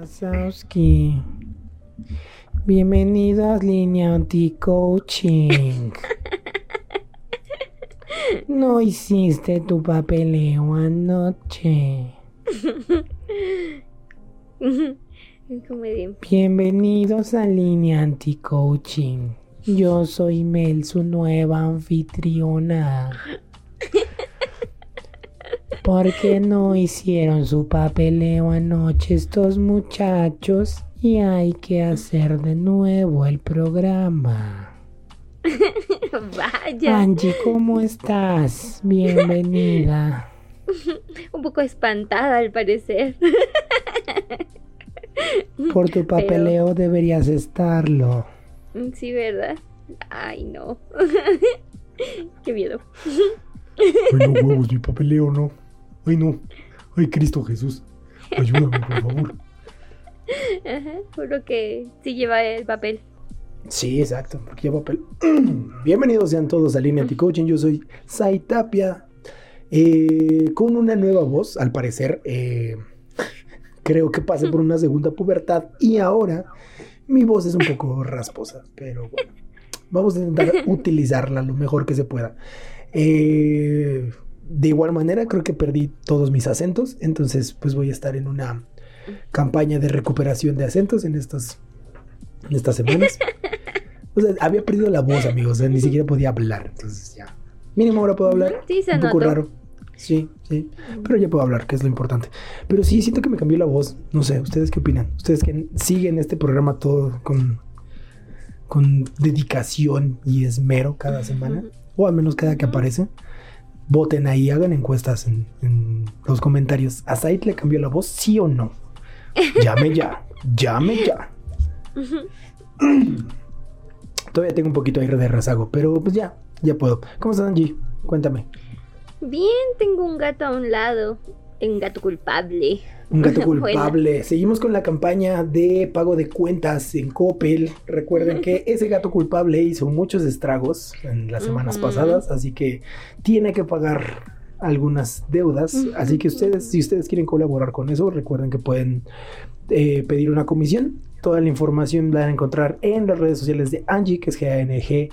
Wazowski. Bienvenidos línea anti-coaching. No hiciste tu papeleo anoche. Bienvenidos a línea anti-coaching. Yo soy Mel, su nueva anfitriona. ¿Por qué no hicieron su papeleo anoche estos muchachos? Y hay que hacer de nuevo el programa. Vaya. Angie, ¿cómo estás? Bienvenida. Un poco espantada al parecer. Por tu papeleo deberías estarlo. Sí, ¿verdad? Ay, no. Qué miedo. Ay, no huevos, mi papeleo, no. Ay, no. Ay, Cristo Jesús. Ayúdame, por favor. Ajá, juro que sí lleva el papel. Sí, exacto, porque lleva papel. Bienvenidos sean todos a Línea Anti-Coaching. Yo soy Sai Tapia. eh, con una nueva voz, al parecer. eh, creo que pasé por una segunda pubertad y ahora mi voz es un poco rasposa, pero bueno, vamos a intentar utilizarla lo mejor que se pueda. Eh, de igual manera, creo que perdí todos mis acentos, entonces pues voy a estar en una campaña de recuperación de acentos en estas, en estas semanas. O sea, había perdido la voz, amigos, o sea, ni siquiera podía hablar, entonces ya. Mínimo ahora puedo hablar. Sí, se un poco notó. raro. Sí, sí. Pero ya puedo hablar, que es lo importante. Pero sí, siento que me cambió la voz. No sé, ¿ustedes qué opinan? Ustedes que siguen este programa todo con, con dedicación y esmero cada semana, o al menos cada que aparece. Voten ahí, hagan encuestas en, en los comentarios. ¿A Said le cambió la voz? ¿Sí o no? Llame ya, llame ya. Todavía tengo un poquito aire de rezago, pero pues ya, ya puedo. ¿Cómo estás, Angie? Cuéntame. Bien, tengo un gato a un lado. Un gato culpable. Un gato Buena. culpable. Seguimos con la campaña de pago de cuentas en Coppel. Recuerden que ese gato culpable hizo muchos estragos en las semanas pasadas, así que tiene que pagar algunas deudas. Así que ustedes, si ustedes quieren colaborar con eso, recuerden que pueden eh, pedir una comisión. Toda la información la van a encontrar en las redes sociales de Angie, que es G-A-N-G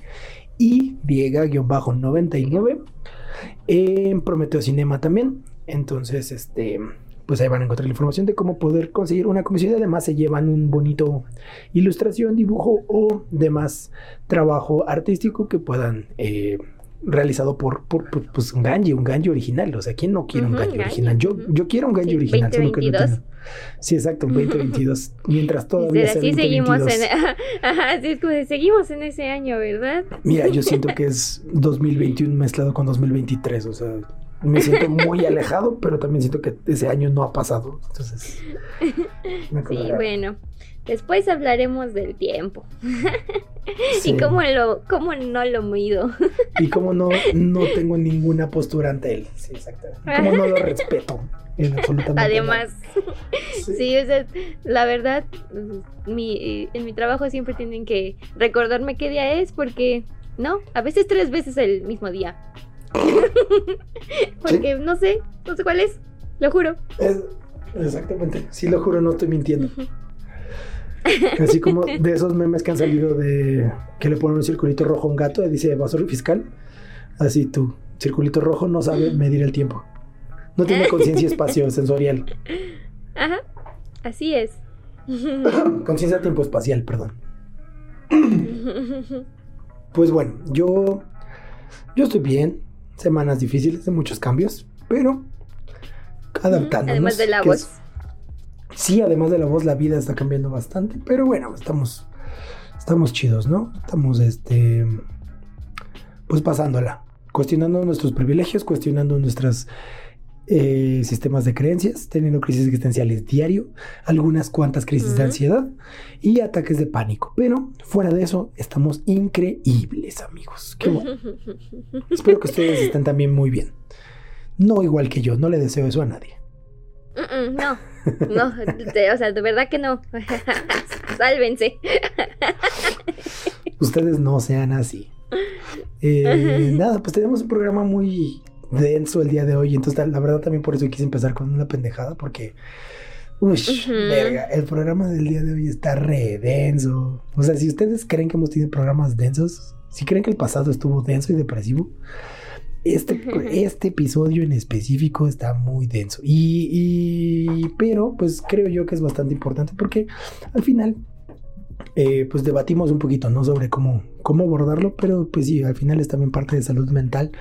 y Diega-99. En Prometeo Cinema también. Entonces, este, pues ahí van a encontrar la información de cómo poder conseguir una comisión. Y además se llevan un bonito ilustración, dibujo o demás trabajo artístico que puedan eh, realizado por, por, por, pues, un ganji, un ganji original. O sea, ¿quién no quiere un ganji ganji, original? Yo, yo quiero un ganji original, solo que no 2022. tengo. Sí, exacto, 2022. Mientras todavía sea así seguimos 2022. en. Ajá, así es como de, seguimos en ese año, ¿verdad? Mira, yo siento que es 2021 mezclado con 2023, o sea, me siento muy alejado, pero también siento que ese año no ha pasado. Entonces, Sí, bueno. Después hablaremos del tiempo. Sí. Y cómo, lo, cómo no lo mido. Y como no, no tengo ninguna postura ante él. Sí, exactamente. Como no lo respeto en absolutamente Además. Sí. sí, o sea, la verdad, mi, en mi trabajo siempre tienen que recordarme qué día es porque, no, a veces tres veces el mismo día. porque no sé, no sé cuál es, lo juro. Es- exactamente. Sí, lo juro, no estoy mintiendo. Así como de esos memes que han salido de que le ponen un circulito rojo a un gato y dice evasor fiscal. Así tú, circulito rojo no sabe medir el tiempo. No tiene conciencia espacio-sensorial. Ajá, así es. Conciencia tiempo-espacial, perdón. Pues bueno, yo, yo estoy bien. Semanas difíciles de muchos cambios, pero adaptándonos. Además de la voz. es- sí, además de la voz, la vida está cambiando bastante, pero bueno, estamos, estamos chidos, ¿no? Estamos, este, pues pasándola, cuestionando nuestros privilegios, cuestionando nuestras eh, sistemas de creencias, teniendo crisis existenciales diario, algunas cuantas crisis de ansiedad y ataques de pánico. Pero fuera de eso, estamos increíbles, amigos. Qué bueno. Espero que ustedes estén también muy bien. No igual que yo, no le deseo eso a nadie. No, no, o sea, de verdad que no. Sálvense. Ustedes no sean así. Eh, nada, pues tenemos un programa muy denso el día de hoy. Entonces, la verdad, también por eso quise empezar con una pendejada, porque. Uy, Ujú. verga, el programa del día de hoy está re denso. O sea, si ustedes creen que hemos tenido programas densos, si creen que el pasado estuvo denso y depresivo, este, este episodio en específico está muy denso. Y, y- pero, pues creo yo que es bastante importante porque al final, eh, pues debatimos un poquito, ¿no? Sobre cómo, cómo abordarlo, pero pues sí, al final es también parte de salud mental.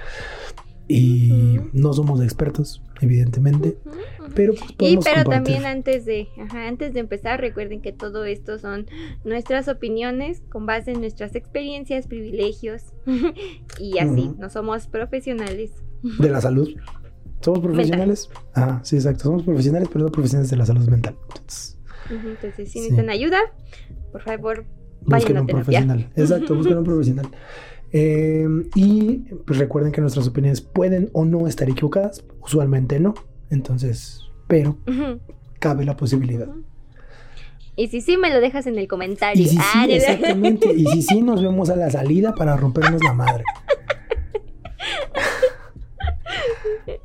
Y Ujú. no somos expertos, evidentemente, Ujú, ujú. pero pues Y podemos pero compartir. también antes de, ajá, antes de empezar, recuerden que todo esto son nuestras opiniones con base en nuestras experiencias, privilegios y así. No somos profesionales. de la salud. ¿Somos profesionales? Ah, sí, exacto. Somos profesionales, pero no profesionales de la salud mental. Entonces, Entonces, si Sí. necesitan ayuda, por favor, busquen vayan a un terapia. profesional. Exacto, busquen un profesional. Eh, y pues recuerden que nuestras opiniones pueden o no estar equivocadas. Usualmente no. Entonces, pero cabe la posibilidad. Y si sí, me lo dejas en el comentario. Y si Ah, sí, de- exactamente. Y si sí, nos vemos a la salida para rompernos la madre.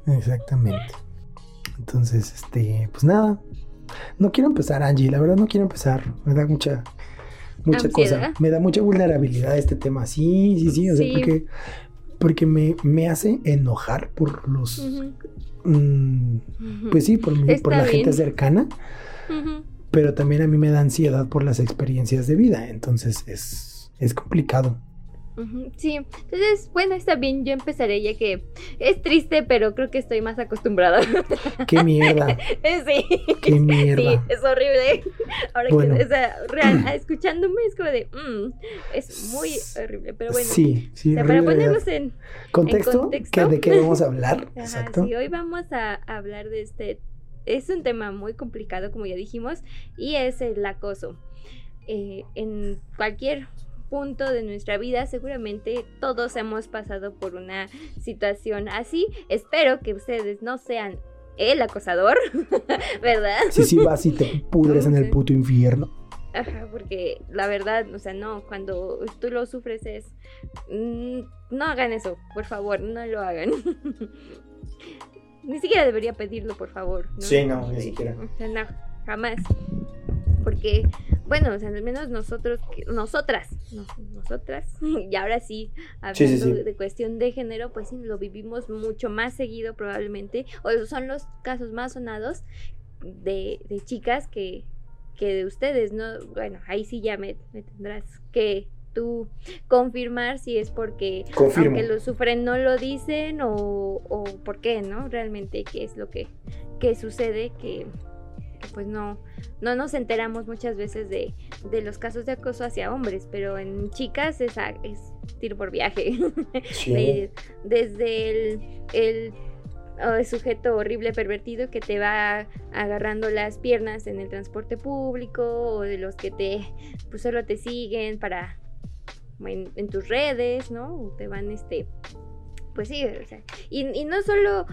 Exactamente. Entonces, este, pues nada. No quiero empezar, Angie. La verdad no quiero empezar. Me da mucha, mucha cosa. Me da mucha vulnerabilidad este tema. Sí, sí, sí. O sea, Sí. porque, porque me, me hace enojar por los, mm, pues sí, por, mi- por la gente cercana. Pero también a mí me da ansiedad por las experiencias de vida. Entonces es, es complicado. Sí, entonces, bueno, está bien, yo empezaré ya que es triste, pero creo que estoy más acostumbrada. ¡Qué mierda! sí, ¡Qué sí, mierda! es horrible. Ahora Bueno. que, o sea, real, escuchándome es como de, mm, es muy horrible, pero bueno. Sí, sí. o sea, para ponernos en, ¿Contexto? contexto. ¿Qué- ¿De qué vamos a hablar? Ajá, Exacto. sí, hoy vamos a hablar de este. Es un tema muy complicado, como ya dijimos, y es el acoso. Eh, en cualquier punto de nuestra vida, seguramente todos hemos pasado por una situación así. Espero que ustedes no sean el acosador, ¿verdad? Si sí vas y te pudres en el Sí. puto infierno. Ajá, porque la verdad, o sea, no, cuando tú lo sufres es... mm, no hagan eso, por favor, no lo hagan. ni siquiera debería pedirlo, por favor. ¿no? Sí, no, ni Sí, siquiera. O sea, no, jamás. Porque, bueno, o sea, al menos nosotros, nosotras, no, nosotras, y ahora sí, hablando Sí, sí, sí. de cuestión de género, pues sí, lo vivimos mucho más seguido probablemente, o son los casos más sonados de, de chicas que, que de ustedes, ¿no? Bueno, ahí sí ya me, me tendrás que tú confirmar si es porque Confirmo. aunque lo sufren no lo dicen o, o por qué, ¿no? Realmente qué es lo que, que sucede que, que, pues no, no nos enteramos muchas veces de, de los casos de acoso hacia hombres, pero en chicas es, a- es tiro por viaje. Sí. De- desde el, el sujeto horrible pervertido que te va agarrando las piernas en el transporte público o de los que te pues solo te siguen para en, en tus redes, ¿no? O te van este pues sí, o sea, y, no solo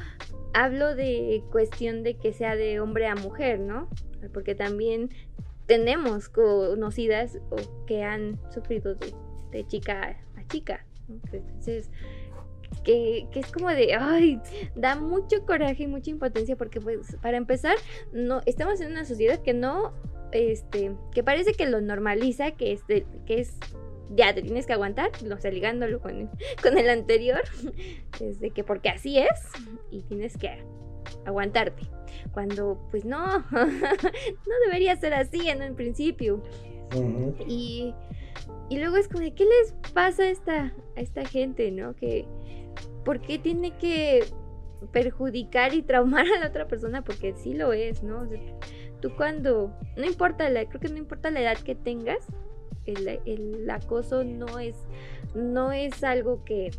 hablo de cuestión de que sea de hombre a mujer, ¿no? Porque también tenemos conocidas o que han sufrido de, de chica a chica. Entonces, que, que es como de, ay, da mucho coraje y mucha impotencia porque, pues, para empezar, no estamos en una sociedad que no, este, que parece que lo normaliza, que es, de- que es ya te tienes que aguantar, o sea, ligándolo con el, con el anterior, es de que porque así es y tienes que aguantarte. Cuando, pues no, no debería ser así en un principio. Y, y luego es como de, ¿qué les pasa a esta, a esta gente, no? Que, ¿por qué tiene que perjudicar y traumar a la otra persona? Porque sí lo es, ¿no? O sea, tú cuando, no importa la, creo que no importa la edad que tengas, el, el acoso no es, no es algo que,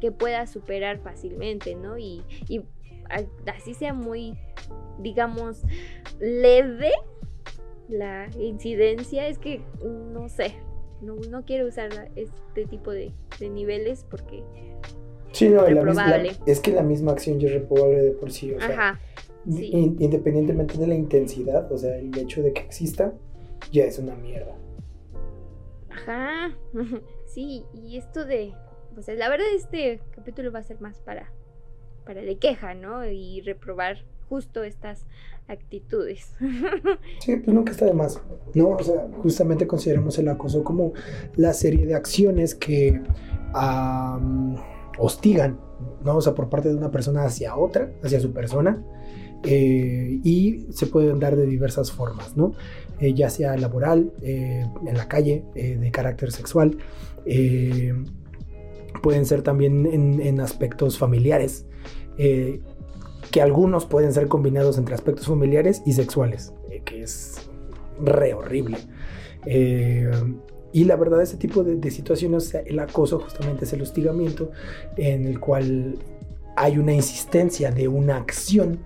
que puedas superar fácilmente, ¿no? Y, y así sea muy, digamos, leve la incidencia, es que no sé, no, no quiero usar este tipo de, de niveles porque, Sí, no, la misma- Reprobable. es que la misma acción ya es reprobable de por sí. O sea, ajá, sí. in- independientemente de la intensidad, o sea, el hecho de que exista, ya es una mierda. Ajá, sí, y esto de, pues la verdad este capítulo va a ser más para, para de queja, ¿no? Y reprobar justo estas actitudes. Sí, pues nunca está de más. No, o sea, justamente consideramos el acoso como la serie de acciones que hostigan, ¿no? O sea, por parte de una persona hacia otra, hacia su persona, eh, y se pueden dar de diversas formas, ¿no? Eh, ya sea laboral, eh, en la calle, eh, de carácter sexual, pueden ser también en, aspectos familiares, que algunos pueden ser combinados entre aspectos familiares y sexuales, que es re horrible. Y la verdad, ese tipo de, situaciones, el acoso justamente es el hostigamiento en el cual hay una insistencia de una acción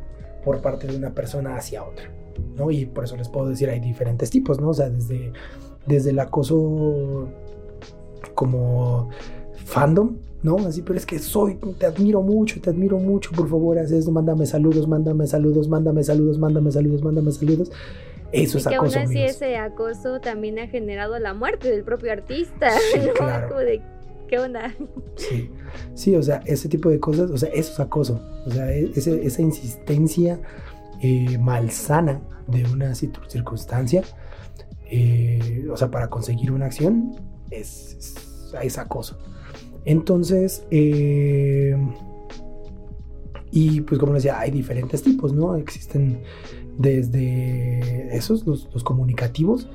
por parte de una persona hacia otra, ¿no? Y por eso les puedo decir, hay diferentes tipos, ¿no? O sea, desde, desde el acoso como fandom, ¿no? Así, pero es que soy, te admiro mucho, te admiro mucho, por favor, haz esto, mándame saludos, mándame saludos, mándame saludos, mándame saludos, mándame saludos. Eso Y es que aún acoso, así amigos. ese acoso también ha generado la muerte del propio artista, Sí, ¿no? claro. Como de, ¿qué onda? Sí, sí, o sea, ese tipo de cosas, o sea, eso es acoso. O sea, e- ese- esa insistencia eh, malsana de una circunstancia, eh, o sea, para conseguir una acción, es, es, es acoso. Entonces, eh, y pues como decía, hay diferentes tipos, ¿no? Existen desde esos, los, comunicativos,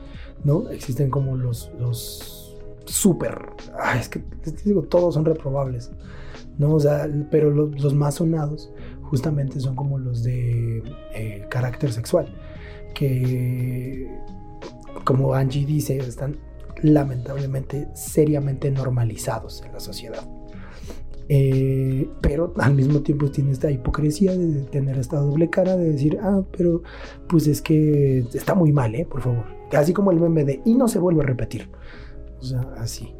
¿no? Existen como los, los súper, ah, es que digo, todos son reprobables, ¿no? O sea, pero lo- los más sonados justamente son como los de eh, carácter sexual, que como Angie dice, están lamentablemente seriamente normalizados en la sociedad. Eh, pero al mismo tiempo tiene esta hipocresía de tener esta doble cara de decir, ah, pero pues es que está muy mal, ¿eh? Por favor. Así como el meme de, y no se vuelve a repetir. O sea, así.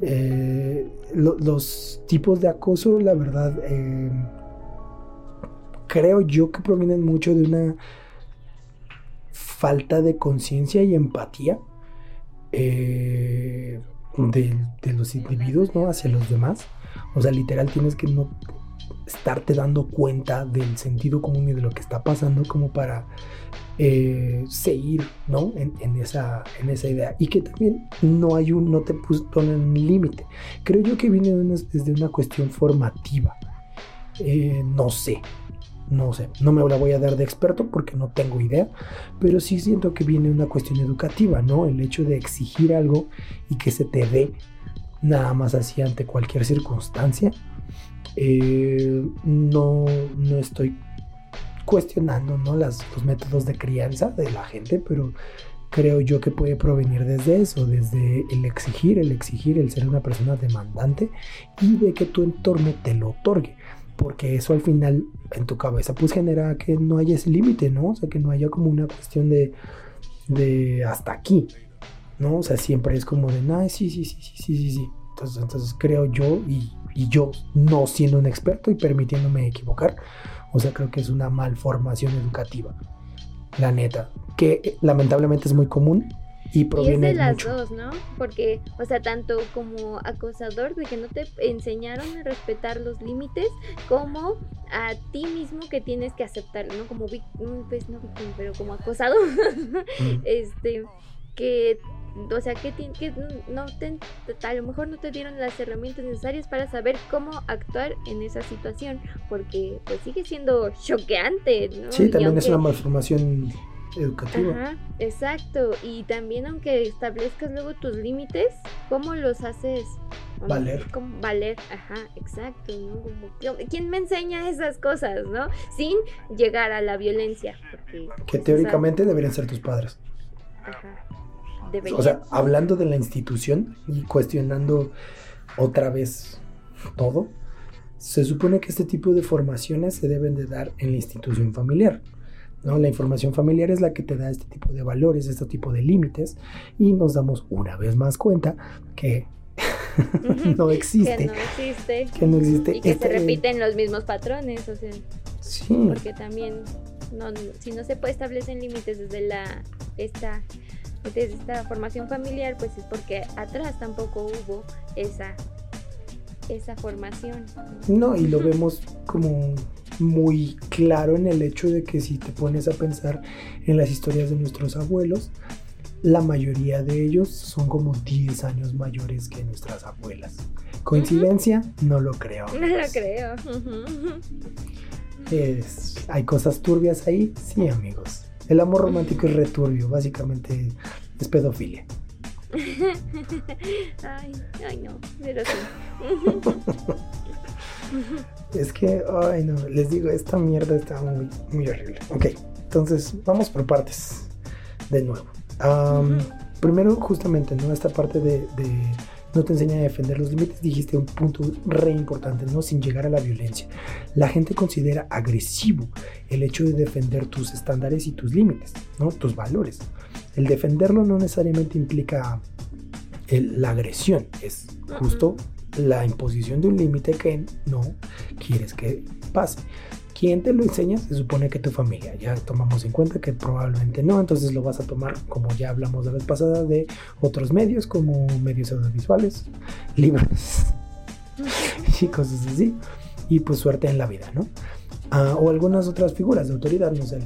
Eh, lo- los tipos de acoso, la verdad, creo yo que provienen mucho de una falta de conciencia y empatía eh, de, de los individuos, ¿no? Hacia los demás. O sea, literal tienes que no estarte dando cuenta del sentido común y de lo que está pasando como para eh, seguir, ¿no? En, esa, en esa idea. Y que también no hay un, no te ponen un límite. Creo yo que viene desde una cuestión formativa. Eh, no sé, no sé, no me la voy a dar de experto porque no tengo idea, pero sí siento que viene una cuestión educativa, ¿no? El hecho de exigir algo y que se te dé nada más así ante cualquier circunstancia. Eh, no, no estoy cuestionando ¿no? Los métodos de crianza de la gente, pero creo yo que puede provenir desde eso, desde el exigir, el exigir, el ser una persona demandante y de que tu entorno te lo otorgue porque eso al final en tu cabeza pues genera que no haya ese límite, ¿no? O sea, que no haya como una cuestión de, de hasta aquí, ¿no? O sea, siempre es como de, ay, sí, sí, sí, sí, sí, sí, sí. Entonces, entonces creo yo, y, y yo no siendo un experto y permitiéndome equivocar, o sea, creo que es una malformación educativa, la neta, que eh, lamentablemente es muy común y Y es de las dos, ¿no? Porque, o sea, tanto como acosador de que no te enseñaron a respetar los límites, como a ti mismo que tienes que aceptarlo, ¿no? Como, mm, pues no víctima, pero como acosado, Mm. este, que, o sea, que, que no te, a lo mejor no te dieron las herramientas necesarias para saber cómo actuar en esa situación, porque pues sigue siendo choqueante, ¿no? Sí, Y también es una malformación educativa. Ajá, exacto. Y también aunque establezcas luego tus límites, ¿cómo los haces? Valer. ¿cómo valer, ajá, exacto, ¿no? Como, ¿qui- ¿Quién me enseña esas cosas, no? Sin llegar a la violencia. Porque, Que pues, teóricamente deberían ser tus padres. ajá. O sea, hablando de la institución y cuestionando otra vez todo, se supone que este tipo de formaciones se deben de dar en la institución familiar. ¿No? La información familiar es la que te da este tipo de valores, este tipo de límites y nos damos una vez más cuenta que no existe. Que no existe. Que no existe. Y que Este- se repiten los mismos patrones, o sea, Sí, porque también no, si no se puede establecen límites desde la esta desde esta formación familiar, pues es porque atrás tampoco hubo esa esa formación. no, y lo vemos como muy claro en el hecho de que si te pones a pensar en las historias de nuestros abuelos, la mayoría de ellos son como 10 años mayores que nuestras abuelas. ¿Coincidencia? No lo creo. No lo creo. Es- ¿Hay cosas turbias ahí? Sí, amigos. El amor romántico es returbio, básicamente es pedofilia. Ay, ay no, pero sí. Es que, ay no, les digo, esta mierda está muy, muy horrible. Ok, entonces vamos por partes de nuevo. Primero, justamente, ¿no? Esta parte de, de no te enseña a defender los límites, dijiste un punto re importante, ¿no? Sin llegar a la violencia. La gente considera agresivo el hecho de defender tus estándares y tus límites, ¿no? Tus valores. El defenderlo no necesariamente implica el- la agresión, es justo la imposición de un límite que no quieres que pase. ¿Quién te lo enseña? Se supone que tu familia. Ya tomamos en cuenta que probablemente no, entonces lo vas a tomar, como ya hablamos la vez pasada, de otros medios como medios audiovisuales, libros y cosas así. Y pues suerte en la vida, ¿no? Ah, o algunas otras figuras de autoridad, no sé,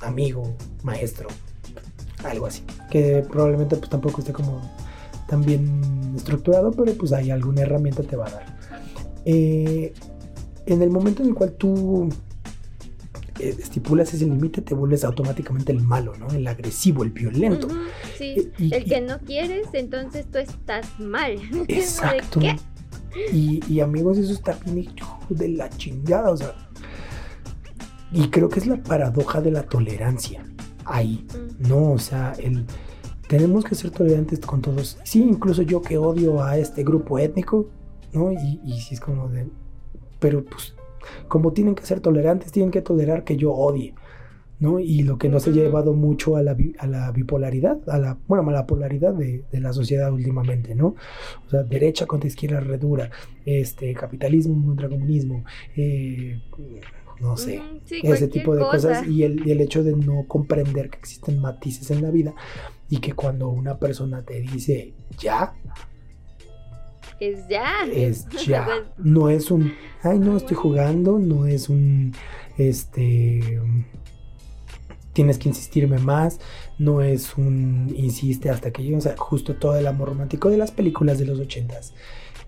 amigo, maestro, algo así. Que probablemente pues tampoco esté como tan bien estructurado, pero pues hay alguna herramienta te va a dar. Eh, en el momento en el cual tú eh, estipulas ese límite, te vuelves automáticamente el malo, ¿no? El agresivo, el violento. Sí, Y- y- el que no quieres, entonces tú estás mal. Exacto. ¿De qué? Y, y, amigos, eso está bien de la chingada, o sea. Y creo que es la paradoja de la tolerancia ahí, ¿no? O sea, el tenemos que ser tolerantes con todos. Sí, incluso yo que odio a este grupo étnico, ¿no? Y, y sí es como de. Pero pues, como tienen que ser tolerantes, tienen que tolerar que yo odie, ¿no? Y lo que nos ha llevado mucho a la, a la bipolaridad, a la, bueno, a la polaridad de, de la sociedad últimamente, ¿no? O sea, derecha contra izquierda redura, este, capitalismo contra comunismo, eh, no sé, sí, ese tipo de cosa. cosas y el, y el hecho de no comprender que existen matices en la vida y que cuando una persona te dice ya, Es ya. es ya. Pues, No es un, ay, no estoy jugando, no es un, este, tienes que insistirme más, no es un, insiste hasta que llegue, o sea, justo todo el amor romántico de las películas de los ochentas.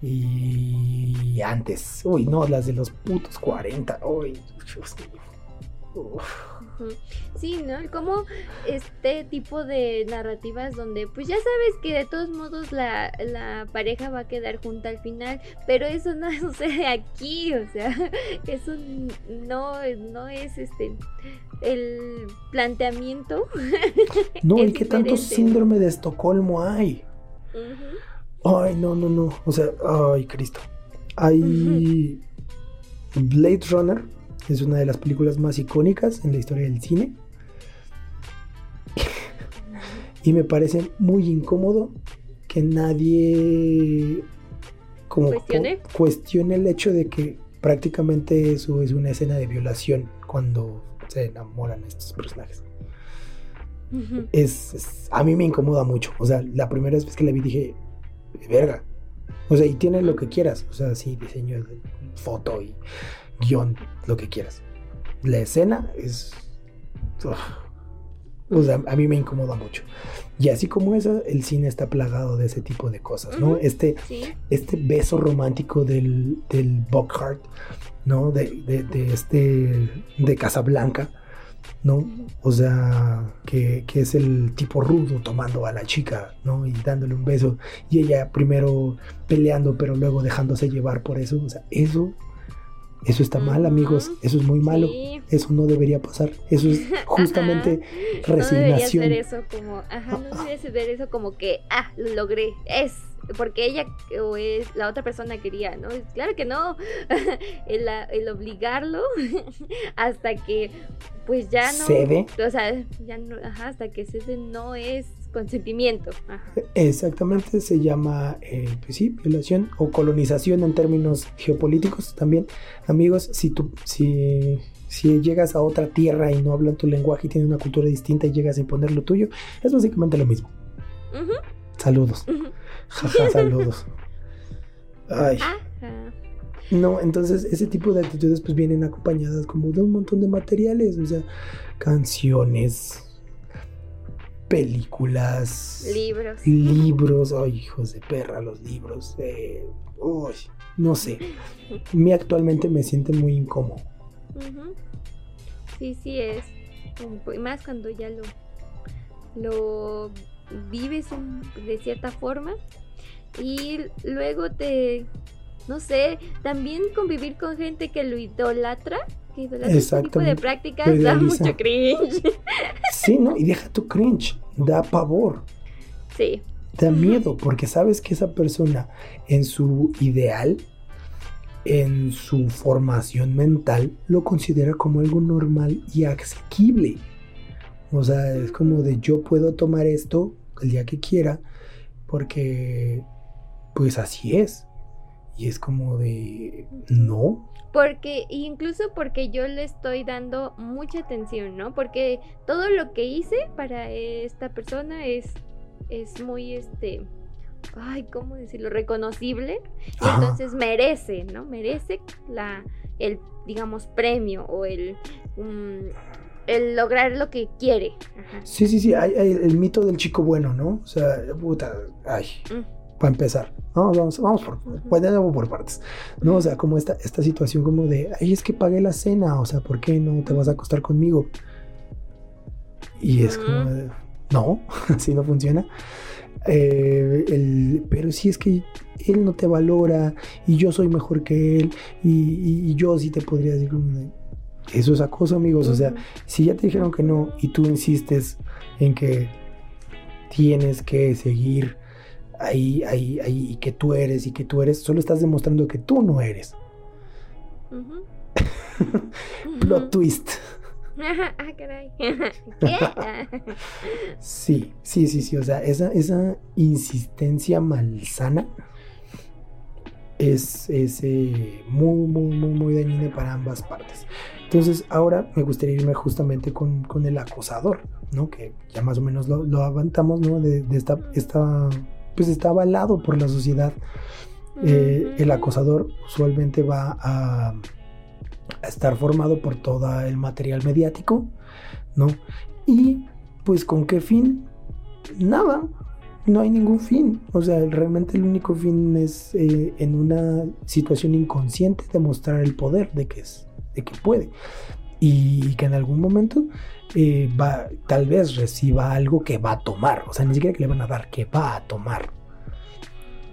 Y antes, uy, no, las de los putos 40, uy, Dios mío. Sí, ¿no? Como este tipo de narrativas donde pues ya sabes que de todos modos la, la pareja va a quedar junta al final, pero eso no sucede aquí, o sea, eso no, no es este el planteamiento. No, ¿y qué tanto síndrome de Estocolmo hay? Ujú. Ay, no, no, no. O sea, ay, Cristo. Hay. Blade Runner es una de las películas más icónicas en la historia del cine. y me parece muy incómodo que nadie. Como ¿Cuestione? cu- cuestione el hecho de que prácticamente eso es una escena de violación cuando se enamoran estos personajes. Es, es- a mí me incomoda mucho. O sea, la primera vez que la vi dije, verga. O sea, y tiene lo que quieras. O sea, sí, diseño, foto y guion, lo que quieras. La escena es... uf. O sea, a mí me incomoda mucho. Y así como esa, el cine está plagado de ese tipo de cosas, ¿no? Ujú. Este, Sí. este beso romántico del, del Bockhart, ¿no? De, de, de este, de Casablanca, ¿no? O sea, que, que es el tipo rudo tomando a la chica, ¿no? Y dándole un beso. Y ella primero peleando, pero luego dejándose llevar por eso. O sea, eso Eso está mal, amigos. Eso es muy malo. Sí. Eso no debería pasar. Eso es justamente No deberías resignación. ver eso como, ajá, no deberías ver eso como que, ah, lo logré, es, porque ella o es la otra persona quería, ¿no? Claro que no, el, el obligarlo hasta que, pues ya no, Cede. o sea, ya no, ajá, hasta que cede no es consentimiento, ajá. Exactamente, se llama, eh, pues sí, violación o colonización en términos geopolíticos también. Amigos, si tú, si, si llegas a otra tierra y no hablan tu lenguaje y tienen una cultura distinta y llegas a imponer lo tuyo, es básicamente lo mismo. Saludos. Jaja, saludos. Ay. ajá. No, entonces ese tipo de actitudes pues vienen acompañadas como de un montón de materiales, o sea, canciones, películas, libros. libros, ay, hijos de perra, los libros, eh, uy, no sé. A mí actualmente me siente muy incómodo. Sí, sí es. Más cuando ya lo, lo vives de cierta forma y luego te, no sé, también convivir con gente que lo idolatra, idolatra ese tipo de prácticas da mucho cringe. Sí, ¿no? Y deja tu cringe, da pavor. Sí. da miedo porque sabes que esa persona en su ideal, en su formación mental, lo considera como algo normal y asequible. O sea, es como de yo puedo tomar esto el día que quiera porque pues así es. Y es como de no. Porque, incluso porque yo le estoy dando mucha atención, ¿no? Porque todo lo que hice para esta persona es, es muy, este, ay, ¿cómo decirlo? Reconocible. Entonces merece, ¿no? Merece la, el, digamos, premio o el, mm, el lograr lo que quiere. Ajá. Sí, sí, sí, hay, hay el mito del chico bueno, ¿no? O sea, puta, ay, Mm. Para empezar. Vamos, vamos, vamos por, bueno, vamos por partes. No, o sea, como esta, esta situación como de, ay, es que pagué la cena, o sea, ¿por qué no te vas a acostar conmigo? Y es como, de, no, así no funciona. Eh, el- pero si es que él no te valora y yo soy mejor que él y, y- y yo sí te podría decir eso es acoso, amigos. O sea, si ya te dijeron que no y tú insistes en que tienes que seguir ahí, ahí, ahí, y que tú eres y que tú eres, solo estás demostrando que tú no eres. Plot twist. ah. Sí, sí, sí, sí. O sea, esa, esa insistencia malsana es, es, eh, muy, muy, muy, muy dañina para ambas partes. Entonces, ahora me gustaría irme justamente con, con el acosador, ¿no? Que ya más o menos lo, lo avanzamos, ¿no? De, de esta, esta, pues está avalado por la sociedad. Eh, el acosador usualmente va a, a estar formado por todo el material mediático, ¿no? Y pues con qué fin? Nada, no hay ningún fin. O sea, realmente el único fin es eh, en una situación inconsciente demostrar el poder de que es, de que puede. Y que en algún momento eh, va, tal vez reciba algo que va a tomar. O sea, ni siquiera que le van a dar, que va a tomar.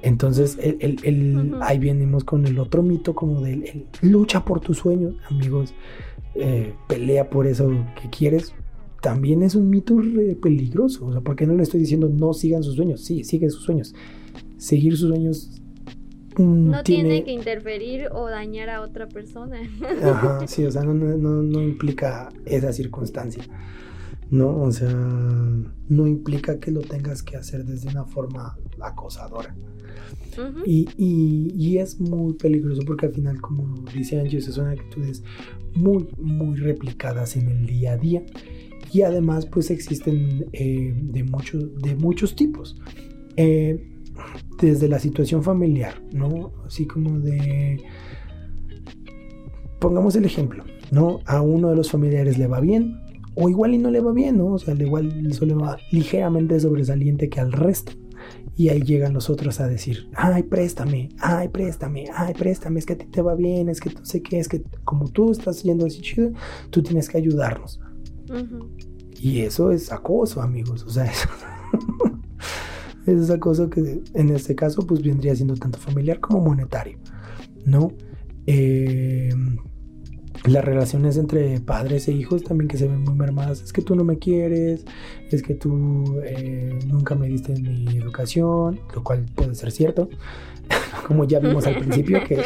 Entonces, el, el- ahí venimos con el otro mito como del el lucha por tus sueños, amigos. eh, pelea por eso que quieres. También es un mito re peligroso. O sea, ¿por qué no le estoy diciendo no sigan sus sueños? Sí, sigue sus sueños. Seguir sus sueños No tiene que interferir o dañar a otra persona. Ajá, sí, o sea, no, no, no- implica esa circunstancia. No, o sea, no implica que lo tengas que hacer desde una forma acosadora. Ujú. Y, y- y es muy peligroso porque al final, como dice Angie, esas son actitudes muy, muy replicadas en el día a día. Y además, pues existen eh, de, muchos de muchos tipos. Eh, desde la situación familiar, ¿no? Así como de... Pongamos el ejemplo, ¿no? A uno de los familiares le va bien, o igual y no le va bien, ¿no? O sea, igual solo le va ligeramente sobresaliente que al resto. Y ahí llegan los otros a decir, ay, préstame, ay, préstame, ay, préstame, es que a ti te va bien, es que no sé qué, es que como tú estás yendo así chido, tú tienes que ayudarnos. Ujú. Y eso es acoso, amigos. O sea, eso, es acoso que en este caso pues vendría siendo tanto familiar como monetario, ¿no? Eh, las relaciones entre padres e hijos también que se ven muy mermadas. Es que tú no me quieres, es que tú eh, nunca me diste mi educación, lo cual puede ser cierto. Como ya vimos al principio que,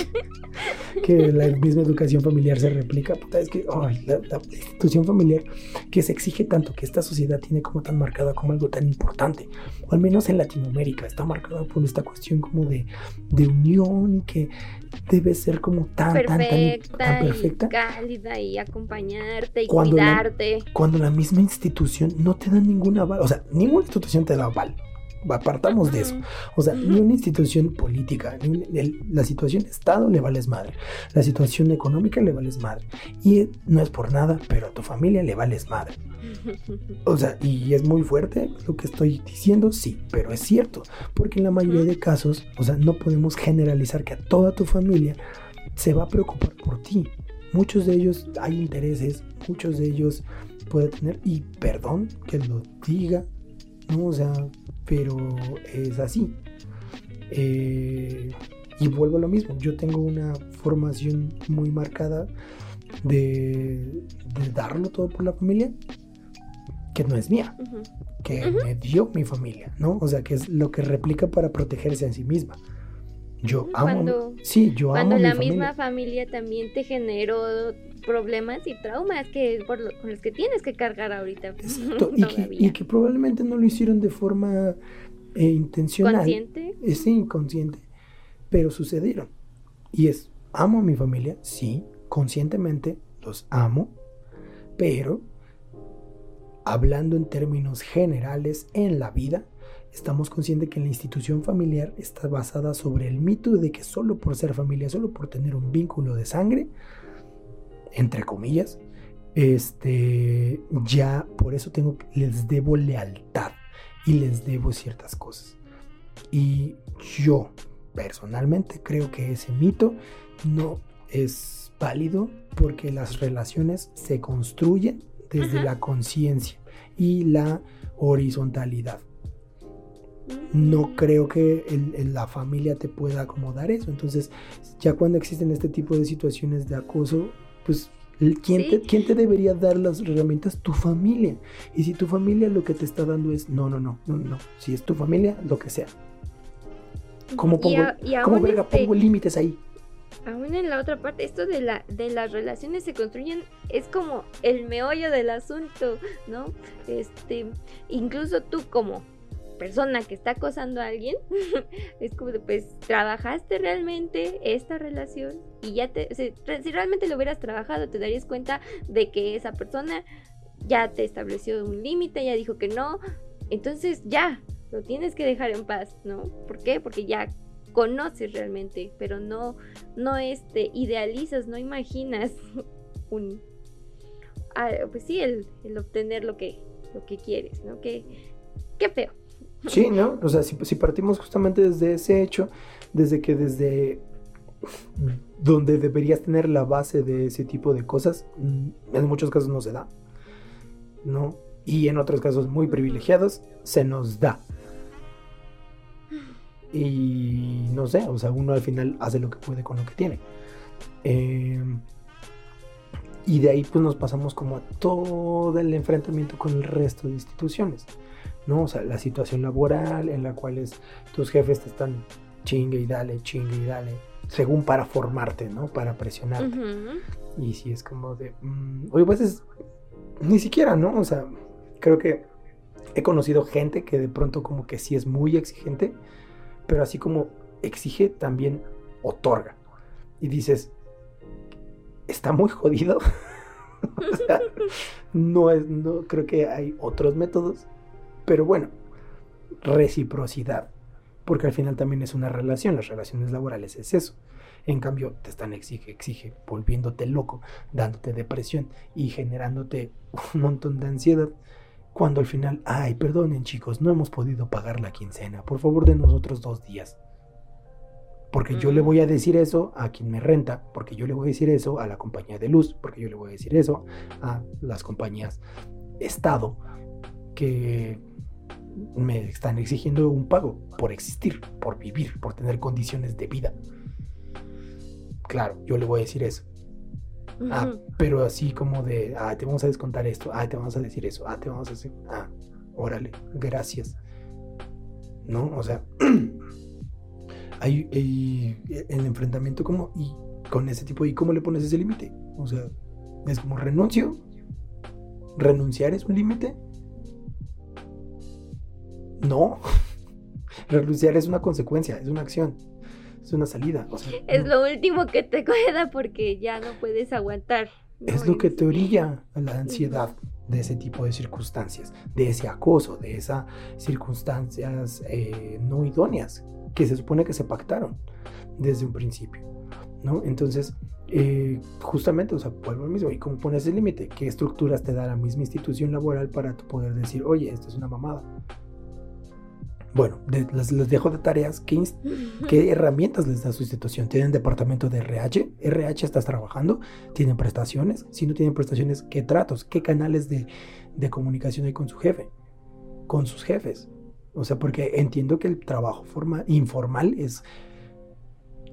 que la misma educación familiar se replica. Puta, es que ay, la, la institución familiar que se exige tanto, que esta sociedad tiene como tan marcada como algo tan importante, o al menos en Latinoamérica, está marcada por esta cuestión como de, de unión y que debe ser como tan, tan, tan, perfecta, tan perfecta. y cálida y acompañarte y Cuando la- cuidarte. Cuando la misma institución no te da ninguna aval, o sea, ninguna institución te da aval. Apartamos de eso. O sea, ni una institución política, ni un- el- la situación de Estado le vales madre, la situación económica le vales madre. Y no es por nada, pero a tu familia le vales madre. O sea, y es muy fuerte lo que estoy diciendo, sí, pero es cierto, porque en la mayoría de casos, o sea, no podemos generalizar que a toda tu familia se va a preocupar por ti. Muchos de ellos hay intereses, muchos de ellos puede tener, y perdón que lo diga, no, o sea, pero es así. Eh, y vuelvo a lo mismo, yo tengo una formación muy marcada de, de darlo todo por la familia, que no es mía, que me dio mi familia, ¿no? O sea, que es lo que replica para protegerse a sí misma. Yo amo, cuando- sí, yo Cuando amo la mi familia. misma familia también te generó problemas y traumas que por lo- con los que tienes que cargar ahorita. Que, y que probablemente no lo hicieron de forma eh, intencional. consciente. es inconsciente, pero sucedieron. Y es, amo a mi familia, sí, conscientemente los amo, pero hablando en términos generales en la vida, estamos conscientes que la institución familiar está basada sobre el mito de que solo por ser familia, solo por tener un vínculo de sangre, entre comillas, este, ya por eso tengo, les debo lealtad y les debo ciertas cosas. Y yo personalmente creo que ese mito no es válido porque las relaciones se construyen desde la conciencia y la horizontalidad. No creo que el- el- la familia te pueda acomodar eso. Entonces, ya cuando existen este tipo de situaciones de acoso, pues, ¿quién, Sí. te, quién te debería dar las herramientas? Tu familia. Y si tu familia lo que te está dando es, no, no, no, no, no. Si es tu familia, lo que sea. ¿Cómo Y pongo, a- y ¿cómo aún verga este- pongo límites ahí? Aún en la otra parte, esto de, la, de las relaciones se construyen es como el meollo del asunto, ¿no? Este, incluso tú como persona que está acosando a alguien, es como de, pues, trabajaste realmente esta relación y ya te, si, realmente lo hubieras trabajado, te darías cuenta de que esa persona ya te estableció un límite, ya dijo que no, entonces ya, lo tienes que dejar en paz, ¿no? ¿Por qué? Porque ya conoces realmente, pero no, no este, idealizas, no imaginas un, ah, pues sí, el, el obtener lo que, lo que quieres, ¿no? Qué, qué feo. Sí, ¿no? O sea, si, partimos justamente desde ese hecho, desde que desde donde deberías tener la base de ese tipo de cosas, mm, en muchos casos no se da, ¿no? Y en otros casos muy privilegiados se nos da. Y no sé, o sea, uno al final hace lo que puede con lo que tiene. Eh, y de ahí pues nos pasamos como a todo el enfrentamiento con el resto de instituciones. ¿no? O sea, la situación laboral en la cual es, tus jefes te están chingue y dale, chingue y dale, según para formarte, ¿no? Para presionarte. Ujú. Y si es como de, mm, oye, pues es, ni siquiera, ¿no? O sea, creo que he conocido gente que de pronto como que sí es muy exigente, pero así como exige, también otorga. Y dices, está muy jodido. o sea, no es, no, creo que hay otros métodos, pero bueno, reciprocidad. Porque al final también es una relación, las relaciones laborales es eso. En cambio, te están exige, exige, volviéndote loco, dándote depresión y generándote un montón de ansiedad. Cuando al final, ay, perdonen chicos, no hemos podido pagar la quincena. Por favor, de nosotros dos días. Porque yo le voy a decir eso a quien me renta, porque yo le voy a decir eso a la compañía de luz, porque yo le voy a decir eso a las compañías Estado que me están exigiendo un pago por existir, por vivir, por tener condiciones de vida. Claro, yo le voy a decir eso. Ah, pero así como de, ah, te vamos a descontar esto, ah, te vamos a decir eso, ah, te vamos a decir, ah, órale, gracias. ¿No? O sea, hay, hay el enfrentamiento como, y con ese tipo, ¿y cómo le pones ese límite? O sea, es como renuncio, renunciar es un límite. No, renunciar es una consecuencia, es una acción, es una salida. O sea, Es no. lo último que te queda porque ya no puedes aguantar. ¿no? Es lo que te orilla a la ansiedad de ese tipo de circunstancias, de ese acoso, de esas circunstancias eh, no idóneas que se supone que se pactaron desde un principio, ¿no? Entonces, eh, justamente, o sea, vuelvo al mismo, ¿y cómo pones el límite? ¿Qué estructuras te da la misma institución laboral para poder decir, oye, esto es una mamada? Bueno, de- les, les dejo de tareas. ¿Qué, ¿Qué herramientas les da su institución? ¿Tienen departamento de RH? ¿RH estás trabajando? ¿Tienen prestaciones? Si no tienen prestaciones, ¿qué tratos? ¿Qué canales de, de comunicación hay con su jefe? Con sus jefes. O sea, porque entiendo que el trabajo forma, informal es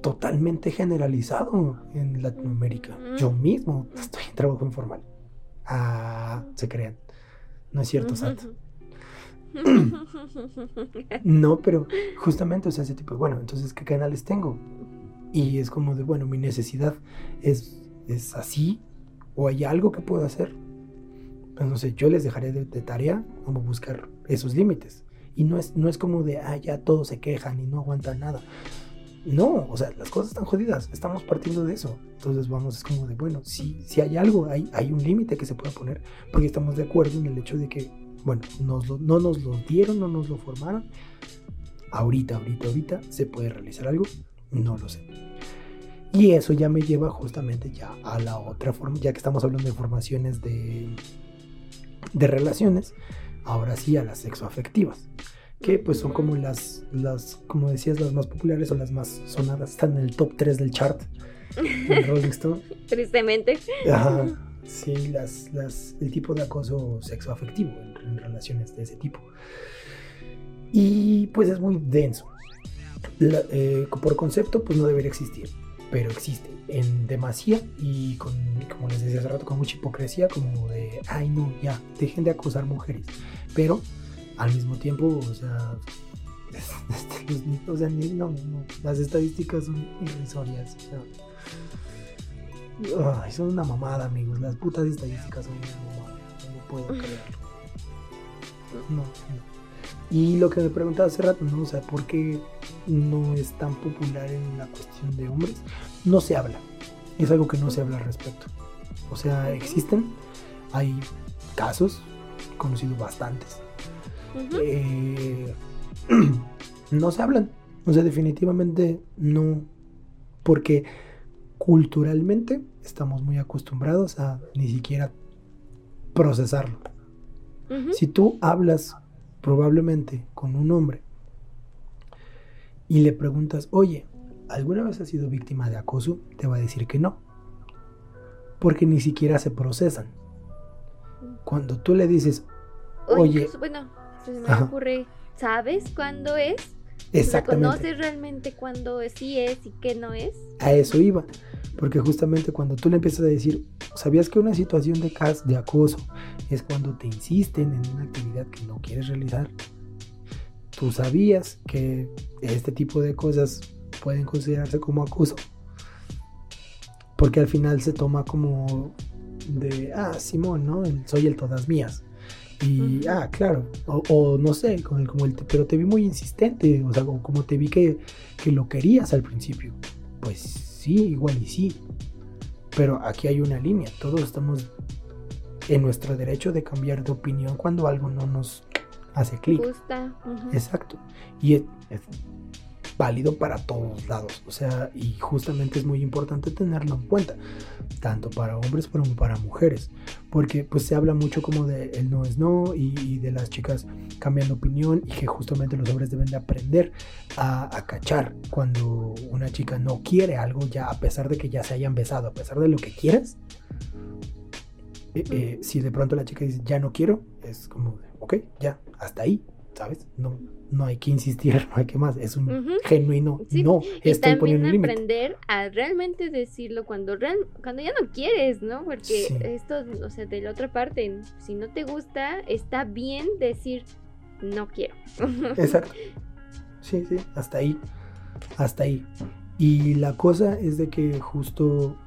totalmente generalizado en Latinoamérica. Mm. Yo mismo estoy en trabajo informal. Ah, se crean. No es cierto, Sat. No, pero justamente, o sea, ese tipo, bueno, entonces, ¿qué canales tengo? Y es como de, bueno, mi necesidad es, es así, o hay algo que puedo hacer. Pues no sé, yo les dejaré de, de tarea como buscar esos límites. Y no es, no es como de, ah, ya todos se quejan y no aguantan nada. No, o sea, las cosas están jodidas, estamos partiendo de eso. Entonces vamos, es como de, bueno, si, si hay algo, hay, hay un límite que se puede poner, porque estamos de acuerdo en el hecho de que, bueno, nos lo- no nos lo dieron, no nos lo formaron. Ahorita, ahorita, ahorita, ¿se puede realizar algo? No lo sé. Y eso ya me lleva justamente ya a la otra forma, ya que estamos hablando de formaciones de, de relaciones, ahora sí a las sexoafectivas, que pues son como las, las, como decías, las más populares o las más sonadas, están en el top 3 del chart en Rolling Stone. Tristemente. Ajá, sí, las, las, el tipo de acoso sexoafectivo en, en relaciones de ese tipo. Y pues es muy denso. La- eh, por concepto, pues no debería existir, pero existe en demasía y con, como les decía hace rato, con mucha hipocresía, como de, ay no, ya, dejen de acosar mujeres. Pero al mismo tiempo, o sea, este, o sea, no, no, las estadísticas son irrisorias. o sea, Ay, son una mamada, amigos. Las putas estadísticas son una mamada. No puedo creerlo. No, no. Y lo que me preguntaba hace rato, ¿no? O sea, ¿por qué no es tan popular en la cuestión de hombres? No se habla. Es algo que no se habla al respecto. O sea, existen, hay casos, he conocido bastantes, eh, no se hablan. O sea, definitivamente no. Porque culturalmente estamos muy acostumbrados a ni siquiera procesarlo. Si tú hablas probablemente con un hombre y le preguntas, oye, ¿alguna vez has sido víctima de acoso? Te va a decir que no. Porque ni siquiera se procesan. Cuando tú le dices, Oye. bueno, se me Ajá. ocurre, ¿sabes cuándo es? Exactamente. ¿Reconoces realmente cuándo sí es y qué no es? A eso iba. Porque justamente cuando tú le empiezas a decir, ¿sabías que una situación de, cas- de acoso es cuando te insisten en una actividad que no quieres realizar? ¿Tú sabías que este tipo de cosas pueden considerarse como acoso? Porque al final se toma como de, ah, Simón, ¿no? Soy el todas mías. Y, ah, claro, o, o no sé, con el, como el, pero te vi muy insistente, o sea, como, como te vi que, que lo querías al principio. Pues sí, igual y sí. Pero aquí hay una línea. Todos estamos en nuestro derecho de cambiar de opinión cuando algo no nos hace clic. Exacto. Y es, es válido para todos lados. O sea, y justamente es muy importante tenerlo en cuenta. Tanto para hombres como para mujeres. Porque pues se habla mucho como de el no es no y, de las chicas cambiando opinión y que justamente los hombres deben de aprender a, cachar cuando una chica no quiere algo ya a pesar de que ya se hayan besado, a pesar de lo que quieras. eh, eh, si de pronto la chica dice ya no quiero, es como, de, ok, ya, hasta ahí. ¿Sabes? No, no hay que insistir, no hay que más. Es un genuino. Sí, No, Y estoy poniendo un límite. aprender a realmente decirlo cuando real, cuando ya no quieres, ¿no? Porque Sí. esto, o sea, de la otra parte, si no te gusta, está bien decir no quiero. Exacto. Sí, sí, hasta ahí. Hasta ahí. Y la cosa es de que justo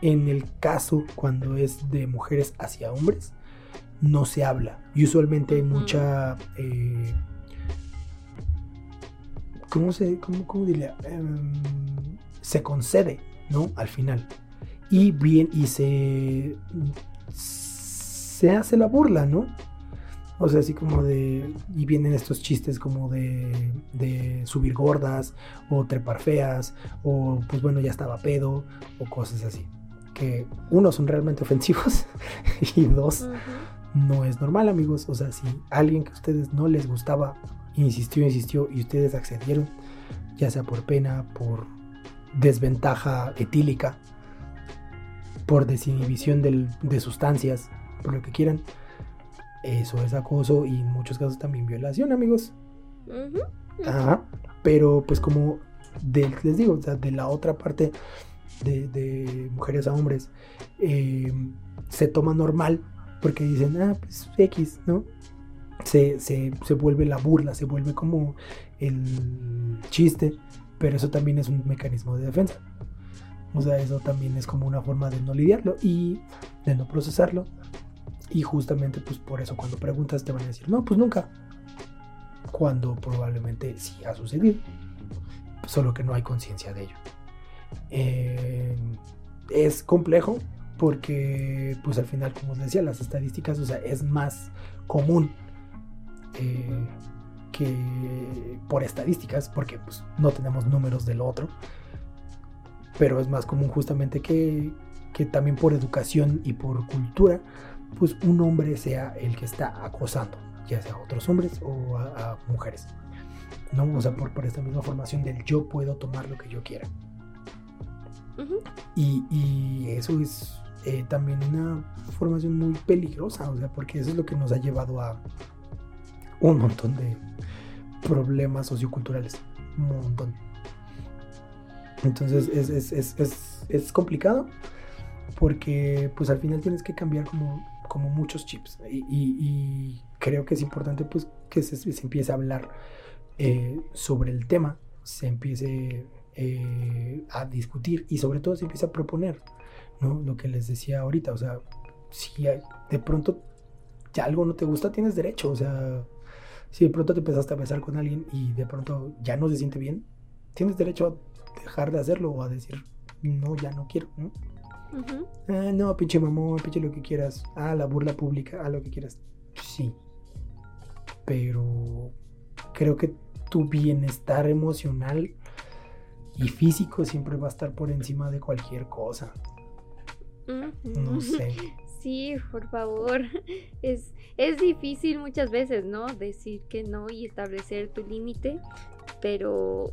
en el caso cuando es de mujeres hacia hombres, no se habla. Y usualmente hay mucha... eh, ¿Cómo se... Cómo, cómo diría? Em, se concede, ¿no? Al final. Y bien, y se... Se hace la burla, ¿no? O sea, así como de. Y vienen estos chistes como de, de subir gordas, o trepar feas, o pues bueno, ya estaba pedo, o cosas así. Que uno son realmente ofensivos, y dos. No es normal, amigos. O sea, si alguien que a ustedes no les gustaba, insistió, insistió, y ustedes accedieron, ya sea por pena, por desventaja etílica, por desinhibición del- de sustancias, por lo que quieran. Eso es acoso y en muchos casos también violación, amigos. Ajá. Pero pues como de- les digo, o sea, de la otra parte de, de mujeres a hombres, eh, se toma normal porque dicen, ah, pues X, ¿no? Se, se, se vuelve la burla, se vuelve como el chiste, pero eso también es un mecanismo de defensa. O sea, eso también es como una forma de no lidiarlo y de no procesarlo. Y justamente pues por eso cuando preguntas te van a decir, no, pues nunca. Cuando probablemente sí ha sucedido. Solo que no hay conciencia de ello. Eh, es complejo porque pues al final, como os decía, las estadísticas, o sea, es más común eh, que por estadísticas, porque pues no tenemos números del otro. Pero es más común justamente que, que también por educación y por cultura, pues un hombre sea el que está acosando, ya sea a otros hombres o a, a mujeres. ¿no? O sea, por, por esta misma formación del yo puedo tomar lo que yo quiera. Y, y eso es eh, también una formación muy peligrosa, o sea, porque eso es lo que nos ha llevado a un montón de problemas socioculturales. Un montón. Entonces es, es, es, es, complicado porque pues al final tienes que cambiar como, como muchos chips y creo que es importante pues que se, se empiece a hablar eh, sobre el tema, se empiece eh, a discutir y sobre todo se empiece a proponer, ¿no? Lo que les decía ahorita, o sea, si hay- de pronto ya algo no te gusta, tienes derecho, o sea, si de pronto te empezaste a besar con alguien y de pronto ya no se siente bien, tienes derecho a dejar de hacerlo o a decir, no, ya no quiero, ¿no? Ujú. Ah, no, pinche mamón, pinche lo que quieras. Ah, la burla pública, ah, lo que quieras. Sí. Pero creo que tu bienestar emocional y físico siempre va a estar por encima de cualquier cosa. No sé. Sí, por favor. Es, es difícil muchas veces, ¿no? Decir que no y establecer tu límite, pero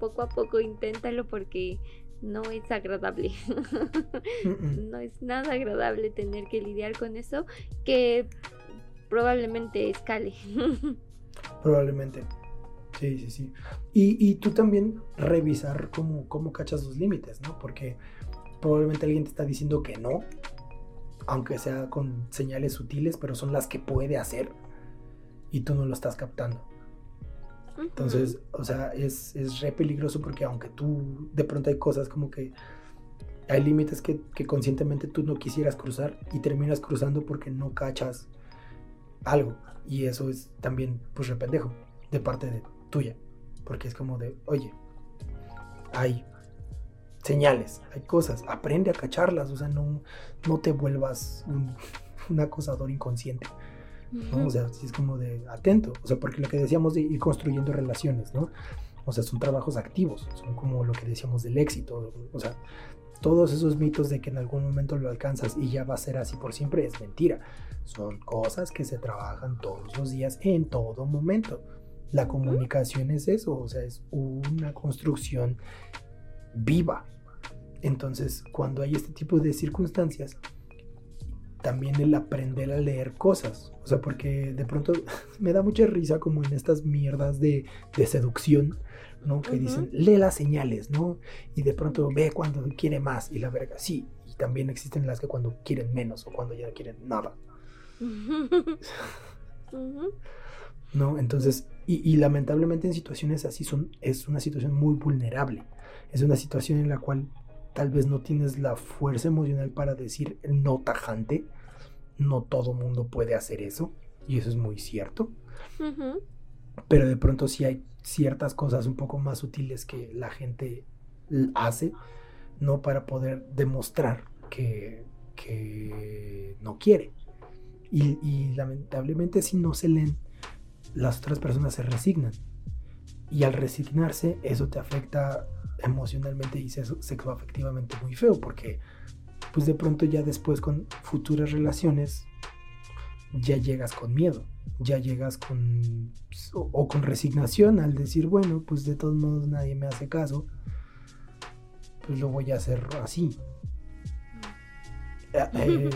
poco a poco inténtalo porque no es agradable. No es nada agradable tener que lidiar con eso que probablemente escale. Probablemente. Sí, sí, sí. Y, y tú también revisar cómo, cómo cachas los límites, ¿no? Porque probablemente alguien te está diciendo que no, aunque sea con señales sutiles, pero son las que puede hacer y tú no lo estás captando. Entonces, o sea, es, es re peligroso porque aunque tú de pronto hay cosas como que hay límites que, que conscientemente tú no quisieras cruzar y terminas cruzando porque no cachas algo. Y eso es también, pues, re pendejo de parte de tuya. Porque es como de, oye, hay señales, hay cosas, aprende a cacharlas, o sea, no, no te vuelvas un, un acosador inconsciente. ¿no? O sea, es como de atento, o sea, porque lo que decíamos de ir construyendo relaciones, ¿no? O sea, son trabajos activos, son como lo que decíamos del éxito, o sea, todos esos mitos de que en algún momento lo alcanzas y ya va a ser así por siempre es mentira. Son cosas que se trabajan todos los días en todo momento. La comunicación es eso, o sea, es una construcción viva. Entonces, cuando hay este tipo de circunstancias, también el aprender a leer cosas. O sea, porque de pronto me da mucha risa como en estas mierdas de, de seducción, ¿no? Que Ujú. dicen, lee las señales, ¿no? Y de pronto ve cuando quiere más y la verga, sí. Y también existen las que cuando quieren menos o cuando ya no quieren nada. ¿no? Entonces, y, y lamentablemente en situaciones así son, es una situación muy vulnerable. Es una situación en la cual tal vez no tienes la fuerza emocional para decir el no tajante. No todo mundo puede hacer eso. Y eso es muy cierto. Pero de pronto sí hay ciertas cosas un poco más sutiles que la gente hace, ¿no? Para poder demostrar que, que no quiere. Y, y lamentablemente si no se leen, las otras personas se resignan. Y al resignarse, eso te afecta emocionalmente y sexo- sexoafectivamente muy feo, porque pues de pronto ya después con futuras relaciones ya llegas con miedo, ya llegas con pues, o, o con resignación al decir, bueno, pues de todos modos nadie me hace caso, pues lo voy a hacer así. Eh,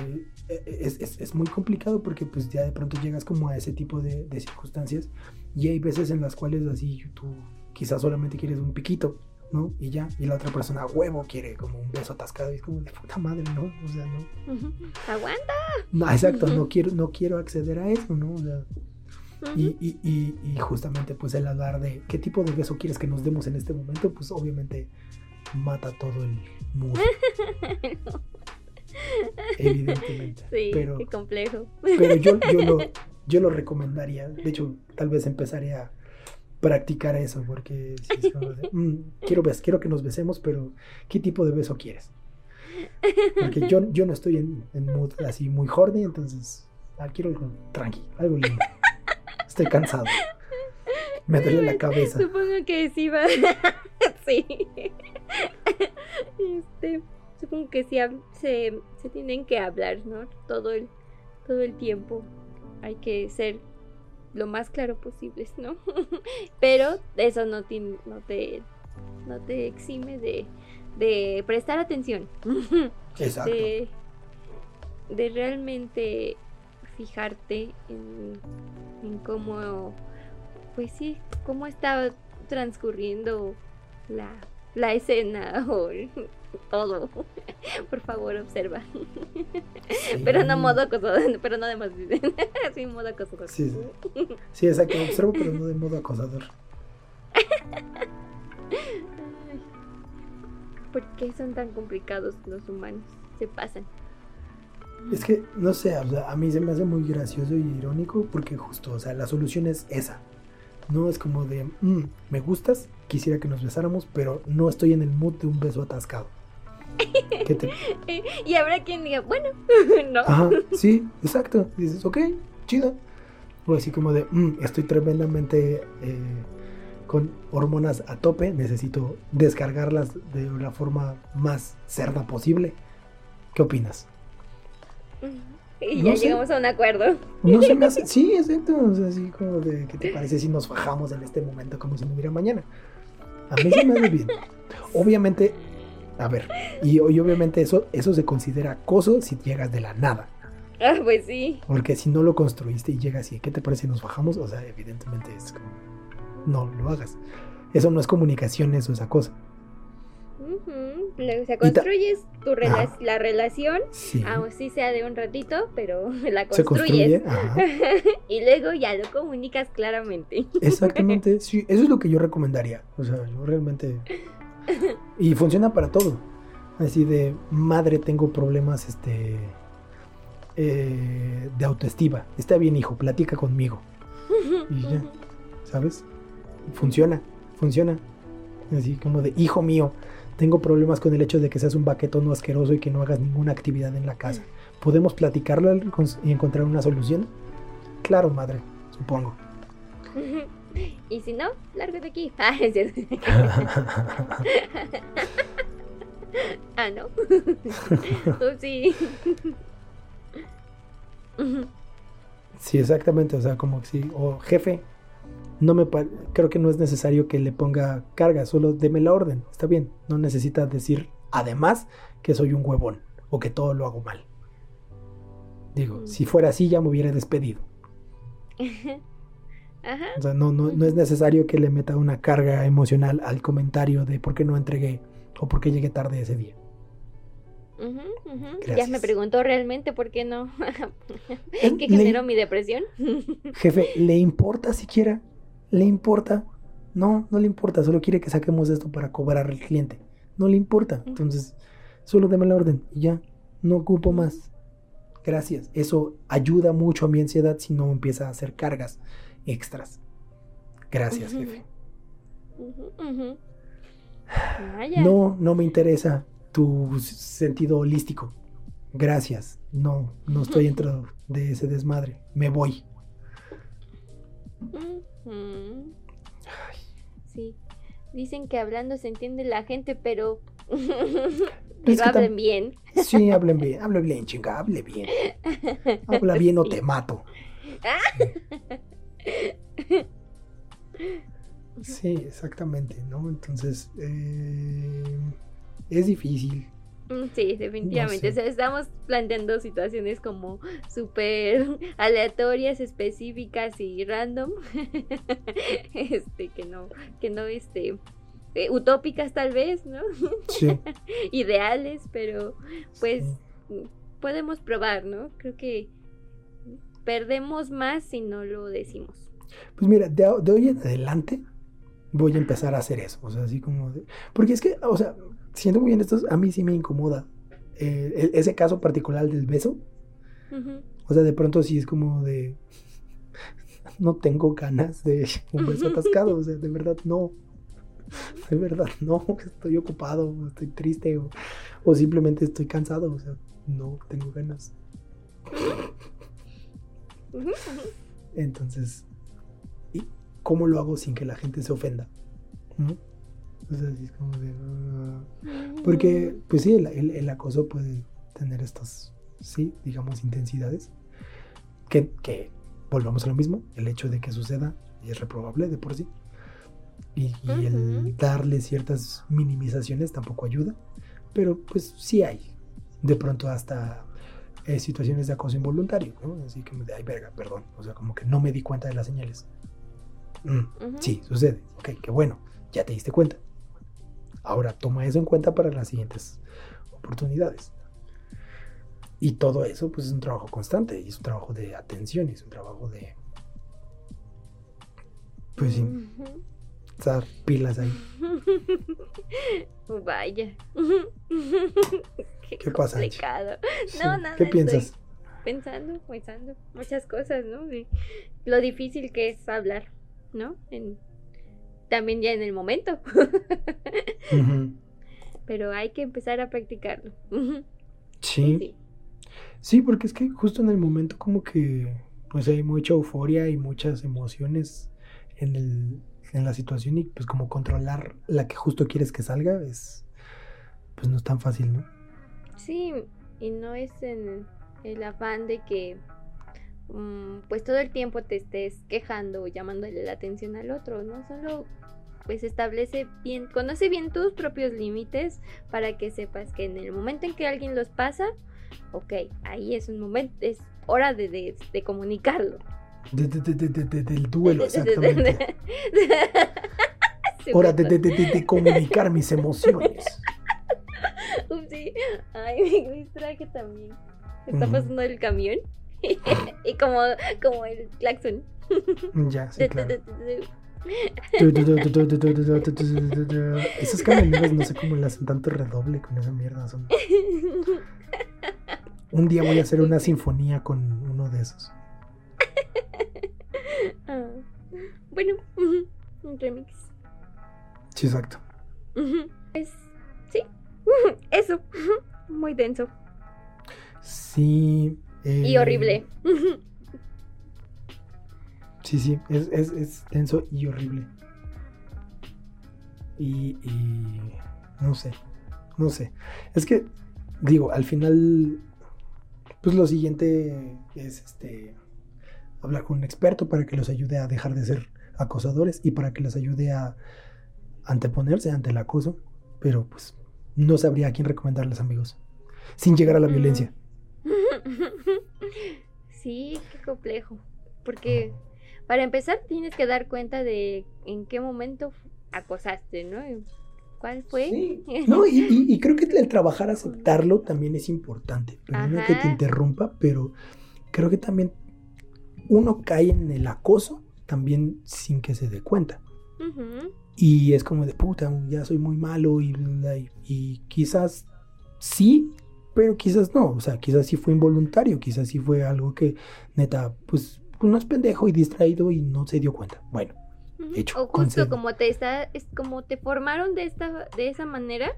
eh, es, es- es muy complicado porque pues ya de pronto llegas como a ese tipo de, de circunstancias y hay veces en las cuales así tú quizás solamente quieres un piquito, ¿no? Y ya, y la otra persona a huevo quiere como un beso atascado y es como de puta madre, ¿no? O sea, no. Aguanta. No, exacto, no quiero, no quiero acceder a eso, ¿no? O sea, y, y, y, y justamente pues el hablar de qué tipo de beso quieres que nos demos en este momento, pues obviamente mata todo el mood. Evidentemente. Sí, pero, qué complejo. pero yo, yo, lo, yo lo recomendaría. De hecho, tal vez empezaré a practicar eso, porque sí es como de, "Mm, quiero, quiero que nos besemos, pero ¿qué tipo de beso quieres? Porque yo, yo no estoy en, en mood así muy horny, entonces ah, quiero algo tranqui, algo lindo. Estoy cansado. Me duele la cabeza. Supongo que sí va. sí. Este, supongo que sí se, se tienen que hablar, ¿no? Todo el, todo el tiempo. Hay que ser lo más claro posible, ¿no? Pero eso no te, no te, no te exime de, de prestar atención. Exacto. de, de realmente fijarte en, en cómo, pues sí, cómo está transcurriendo la, la escena o todo. Por favor, observa. Pero no modo acosador, pero no demás. sí, modo acosador. Sí, sí. Sí, exacto. Observo, pero no de modo acosador. ¿Por qué son tan complicados los humanos? Se pasan. Es que, no sé, o sea, a mí se me hace muy gracioso y irónico porque justo, o sea, la solución es esa. No es como de, "Mm, me gustas, quisiera que nos besáramos, pero no estoy en el mood de un beso atascado. ¿Qué te... Y habrá quien diga, bueno, no. Ajá, sí, exacto. Dices, ok, chido. O así como de, "Mm, estoy tremendamente eh, con hormonas a tope, necesito descargarlas de la forma más cerda posible. ¿Qué opinas? Y No ya sé. llegamos a un acuerdo. No se me hace. Sí, exacto. O sea, así como de. ¿Qué te parece si nos fajamos en este momento como si no hubiera mañana? A mí se me hace bien. Obviamente. A ver. Y, y obviamente eso, eso se considera acoso si llegas de la nada. Ah, pues sí. Porque si no lo construiste y llegas y. ¿Qué te parece si nos fajamos? O sea, evidentemente es como. No lo hagas. Eso no es comunicación, eso es acoso. Ujú. Luego, O sea, construyes tu rela- la relación, Sí. así sea de un ratito, pero la Se construyes. construye. Y luego ya lo comunicas claramente. Exactamente, sí, eso es lo que yo recomendaría. O sea, yo realmente. Y funciona para todo. Así de madre, tengo problemas este eh, de autoestima. Está bien, hijo, platica conmigo. Y ya, ¿sabes? Funciona, funciona. Así como de hijo mío, tengo problemas con el hecho de que seas un baquetón asqueroso y que no hagas ninguna actividad en la casa. ¿Podemos platicarlo y encontrar una solución? Claro, madre, supongo. Y si no, largo de aquí. Ah, es cierto. ah, no. Oh, sí. Sí, exactamente, o sea, como que sí, o jefe, no me creo que no es necesario que le ponga carga, solo deme la orden, está bien, no necesita decir además que soy un huevón o que todo lo hago mal. Digo, Mm. si fuera así ya me hubiera despedido. Ajá. O sea, no, no, no es necesario que le meta una carga emocional al comentario de por qué no entregué o por qué llegué tarde ese día. Ujú. Ya me preguntó realmente por qué no. ¿Qué generó mi depresión? Jefe, ¿le importa siquiera? ¿Le importa? No, no le importa, solo quiere que saquemos esto para cobrar al cliente. No le importa. Entonces, solo deme la orden y ya. No ocupo más. Gracias. Eso ayuda mucho a mi ansiedad si no empieza a hacer cargas extras. Gracias, jefe. Vaya. No, no me interesa tu sentido holístico. Gracias. No, no estoy dentro de ese desmadre. Me voy. Sí. Dicen que hablando se entiende la gente, pero. Pero hablen bien. Sí, hablen bien, hable bien, chinga, hable bien. Habla bien o te mato. Sí, exactamente, ¿no? Entonces, eh, es difícil. Mm, Sí, definitivamente. No sé. O sea, estamos planteando situaciones como súper aleatorias, específicas y random. este, que no, que no, este, eh, utópicas tal vez, ¿no? Sí. Ideales, pero pues sí. podemos probar, ¿no? Creo que perdemos más si no lo decimos. Pues mira, de, de hoy en adelante voy a empezar a hacer eso. O sea, así como de- Porque es que, o sea, siendo muy honestos, a mí sí me incomoda. eh, el- ese caso particular del beso. O sea, de pronto sí es como de. No tengo ganas de un beso atascado. O sea, de verdad no. De verdad no. Estoy ocupado, estoy triste o, o simplemente estoy cansado. O sea, no tengo ganas. Entonces, ¿y cómo lo hago sin que la gente se ofenda? O sea, es como de. ah, Porque, pues sí, el, el- el acoso puede tener estas, sí, digamos, intensidades. Que, que volvamos a lo mismo, el hecho de que suceda es reprobable de por sí. Y, y el darle ciertas minimizaciones tampoco ayuda. Pero pues sí hay. De pronto hasta eh, situaciones de acoso involuntario, ¿no? Así que me de, ay, verga, perdón. O sea, como que no me di cuenta de las señales. Mm. Sí, sucede. Ok, qué bueno. Ya te diste cuenta. Ahora toma eso en cuenta para las siguientes oportunidades. Y todo eso, pues es un trabajo constante, y es un trabajo de atención, y es un trabajo de. Pues sí, estar pilas ahí. Vaya. Qué, ¿Qué pasa. Sí, No, nada, ¿Qué estoy- piensas? Pensando, pensando muchas cosas, ¿no? Lo difícil que es hablar, ¿no? En- también ya en el momento. Pero hay que empezar a practicarlo. Sí. Sí. Sí, porque es que justo en el momento como que pues hay mucha euforia y muchas emociones en, el, en la situación y pues como controlar la que justo quieres que salga es pues no es tan fácil, ¿no? Sí, y no es en el afán de que mm, pues todo el tiempo te estés quejando o llamándole la atención al otro, ¿no? Solo pues establece bien, conoce bien tus propios límites para que sepas que en el momento en que alguien los pasa, ok, ahí es un momento, es hora de, de, de comunicarlo. De- de- de- de- de- de- del duelo, exactamente. Hora de, de- de- de- de comunicar mis emociones. Upsi. Ay, me distraje también. Está pasando el camión. y como, como el claxon. Ya, sí, claro. Esos camioneros no sé cómo le hacen tanto redoble con esa mierda. Son... Un día voy a hacer una sinfonía con uno de esos. Ah, bueno, un remix. Sí, exacto. Pues, Eso. Muy denso. Sí. Y eh, horrible. ujú. Sí, sí, es, es, es denso y horrible. Y, y no sé, no sé. Es que, digo, al final, pues lo siguiente es este hablar con un experto para que los ayude a dejar de ser acosadores y para que les ayude a anteponerse ante el acoso. Pero pues no sabría a quién recomendarles, amigos. Sin llegar a la Mm. violencia. Sí, qué complejo. Porque para empezar tienes que dar cuenta de en qué momento acosaste, ¿no? ¿Cuál fue? Sí. No, y, y- y creo que el trabajar aceptarlo también es importante. Perdona que te interrumpa, pero creo que también uno cae en el acoso también sin que se dé cuenta. Y es como de puta, ya soy muy malo y, y, y quizás sí, pero quizás no. O sea, quizás sí fue involuntario, quizás sí fue algo que neta, pues uno es pendejo y distraído y no se dio cuenta. Bueno. Hecho, O justo concedo. como te está, es como te formaron de esta, de esa manera,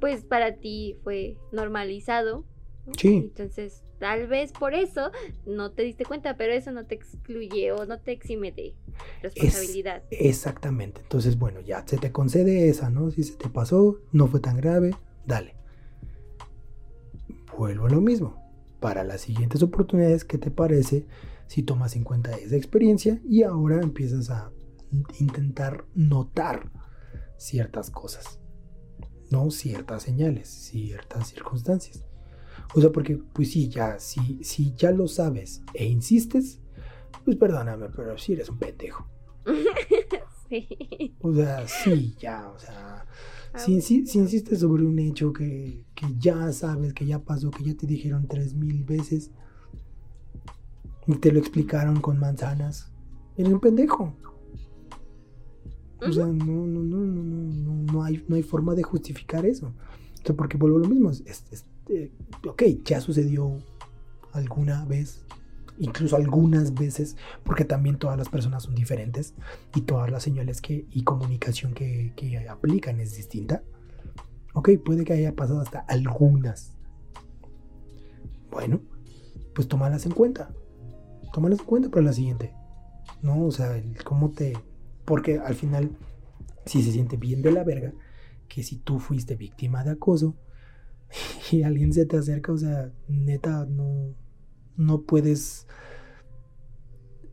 pues para ti fue normalizado. ¿No? Sí. Entonces, tal vez por eso no te diste cuenta, pero eso no te excluye o no te exime de responsabilidad. exactamente. Entonces, bueno, ya se te concede esa, ¿no? Si se te pasó, no fue tan grave, dale. Vuelvo a lo mismo. Para las siguientes oportunidades, ¿qué te parece si tomas en cuenta esa experiencia y ahora empiezas a intentar notar ciertas cosas? No ciertas señales, ciertas circunstancias. O sea, porque, pues sí, ya, si, si ya lo sabes e insistes, pues perdóname, pero si eres un pendejo. Sí. O sea, sí, ya, o sea, si, insi- si insistes sobre un hecho que, que ya sabes, que ya pasó, que ya te dijeron tres mil veces y te lo explicaron con manzanas, eres un pendejo. O sea, no, no, no, no, no, no, no hay, no hay forma de justificar eso. O sea, porque vuelvo a lo mismo. es- es, eh, ok, ya sucedió alguna vez, incluso algunas veces, porque también todas las personas son diferentes y todas las señales que, y comunicación que, que aplican es distinta. Ok, puede que haya pasado hasta algunas. Bueno, pues tómalas en cuenta. Tómalas en cuenta para la siguiente. No, o sea, cómo te... Porque al final, si se siente bien de la verga, que si tú fuiste víctima de acoso y alguien se te acerca, o sea, neta, no, no puedes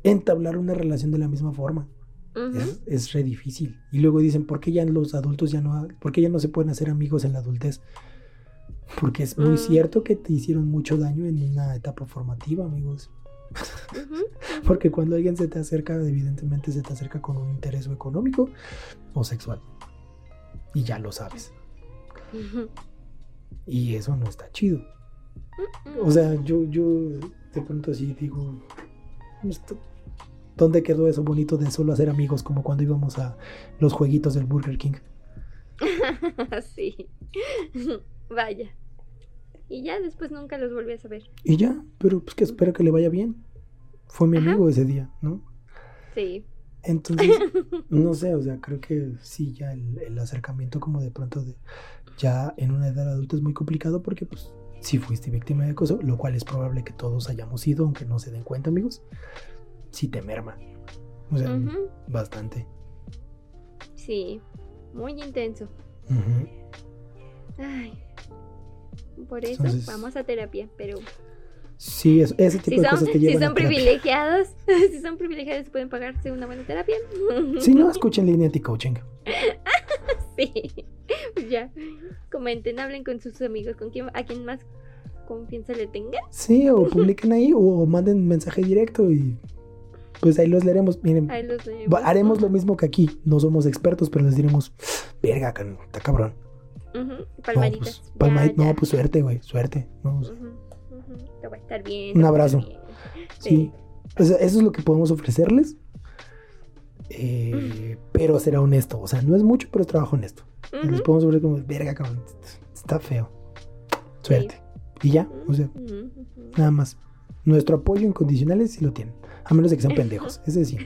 entablar una relación de la misma forma. Es, es re difícil. Y luego dicen, ¿por qué ya los adultos ya no, por qué ya no se pueden hacer amigos en la adultez? Porque es muy Mm. cierto que te hicieron mucho daño en una etapa formativa, amigos. Porque cuando alguien se te acerca, evidentemente se te acerca con un interés o económico o sexual. Y ya lo sabes. Y eso no está chido. O sea, yo, yo de pronto así digo, ¿dónde quedó eso bonito de solo hacer amigos como cuando íbamos a los jueguitos del Burger King? sí. Vaya. Y ya después nunca los volví a saber. Y ya, pero pues que espero que le vaya bien. Fue mi Ajá. amigo ese día, ¿no? Sí. Entonces, no sé, o sea, creo que sí, ya el, el acercamiento como de pronto de ya en una edad adulta es muy complicado porque pues si fuiste víctima de acoso, lo cual es probable que todos hayamos sido, aunque no se den cuenta, amigos, sí te merma. O sea, bastante. Sí. Muy intenso. Ujú. Ay. Por eso Entonces- vamos a terapia, pero Sí, es- ese tipo si de son, cosas te si son a privilegiados, si son privilegiados pueden pagarse una buena terapia. Si no, escuchen línea anti-coaching. Sí. ya. Comenten, hablen con sus amigos, con quien, a quien más confianza le tengan. Sí, o publiquen ahí o manden mensaje directo y pues ahí los leeremos. Miren, Ahí los Haremos lo mismo que aquí. No somos expertos, pero les diremos, verga, está cabrón. No, Palmaditas. pues, palmadita- Ya, no, pues suerte, güey, suerte. No, ujú, Te va a estar bien. Un abrazo. bien. sí. O sea, eso es lo que podemos ofrecerles. Eh, pero será honesto. O sea, no es mucho, pero es trabajo honesto. Ujú. Les podemos ofrecer como, verga, cabrón, está feo. Suerte. Y ya, o sea, nada más. Nuestro apoyo incondicional sí lo tienen. A menos de que sean pendejos. Ese sí.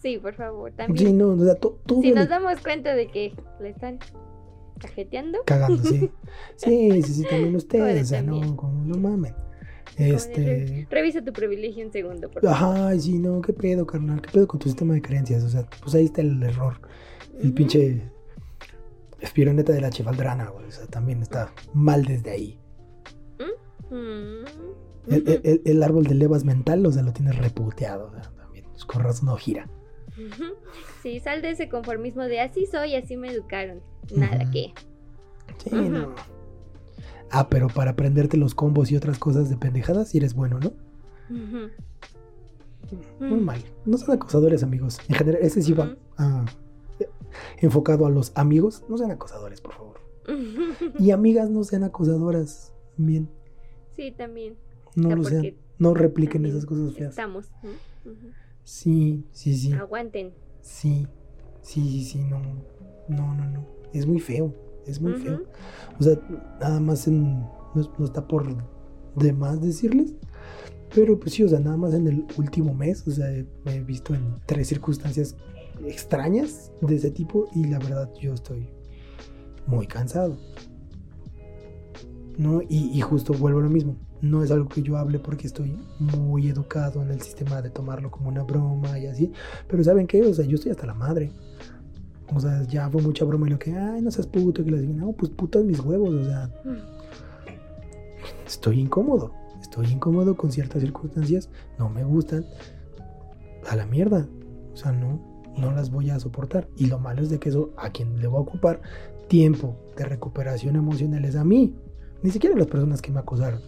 Sí, por favor, Sí, también. no, o sea, to- todo si le- nos damos cuenta de que le están cajeteando, cagando, sí. Sí, sí, sí, también ustedes, o sea, también. no, como, no mamen. Este, revisa tu privilegio un segundo, por favor. ay, sí, no, qué pedo, carnal, qué pedo con tu sistema de creencias, o sea, pues ahí está el error. El pinche espironeta de la chefaldrana, güey, o sea, también está mal desde ahí. El, el- el- el árbol de levas mental, o sea, lo tienes reputeado, o sea, también, pues, con razón no gira. Sí, sal de ese conformismo de así soy, así me educaron. Nada que. Sí, no. Ah, pero para aprenderte los combos y otras cosas de pendejadas, sí eres bueno, ¿no? Muy Mm. mal. No sean acosadores, amigos. En general, ese sí va Ujú. Enfocado a los amigos. No sean acosadores, por favor. Y amigas, no sean acosadoras. Bien. Sí, también. No O sea, lo sean. No repliquen también esas cosas feas. Estamos. Sí, sí, sí. Aguanten. Sí. Sí, sí, sí. No. No, no, no. Es muy feo. Es muy feo. O sea, nada más en. No, no está por demás decirles. Pero pues sí, o sea, nada más en el último mes. O sea, me he visto en tres circunstancias extrañas de ese tipo. Y la verdad, yo estoy muy cansado. ¿No? Y, y justo vuelvo a lo mismo. No es algo que yo hable porque estoy muy educado en el sistema de tomarlo como una broma y así. Pero ¿saben qué? O sea, yo estoy hasta la madre. O sea, ya fue mucha broma y lo que, ay, no seas puto, que les digan, no, pues putas mis huevos, o sea, estoy incómodo, estoy incómodo con ciertas circunstancias, no me gustan, a la mierda, o sea, no, no las voy a soportar. Y lo malo es de que eso a quien le va a ocupar tiempo de recuperación emocional es a mí, ni siquiera a las personas que me acosaron.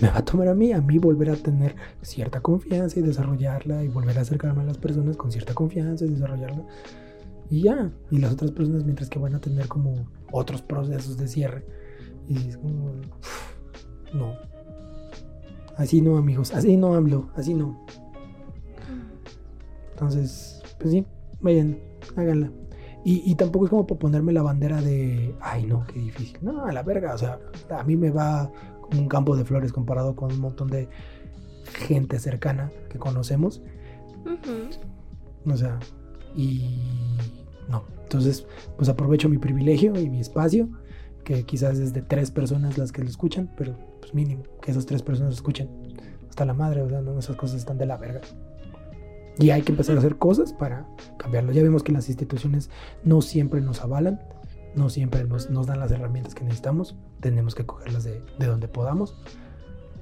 Me va a tomar a mí, a mí volver a tener cierta confianza y desarrollarla y volver a acercarme a las personas con cierta confianza y desarrollarla. Y ya, y las otras personas mientras que van a tener como otros procesos de cierre. Y es como, no. Así no, amigos, así no hablo, así no. Entonces, pues sí, vayan, háganla. Y, y tampoco es como para ponerme la bandera de, ay no, qué difícil. No, a la verga, o sea, a mí me va como un campo de flores comparado con un montón de gente cercana que conocemos. Ujú. O sea, y no. Entonces, pues aprovecho mi privilegio y mi espacio, que quizás es de tres personas las que lo escuchan, pero pues mínimo que esas tres personas lo escuchen. Hasta la madre, o sea, no, esas cosas están de la verga. Y hay que empezar a hacer cosas para cambiarlo. Ya vimos que las instituciones no siempre nos avalan, no siempre nos, nos dan las herramientas que necesitamos. Tenemos que cogerlas de, de donde podamos.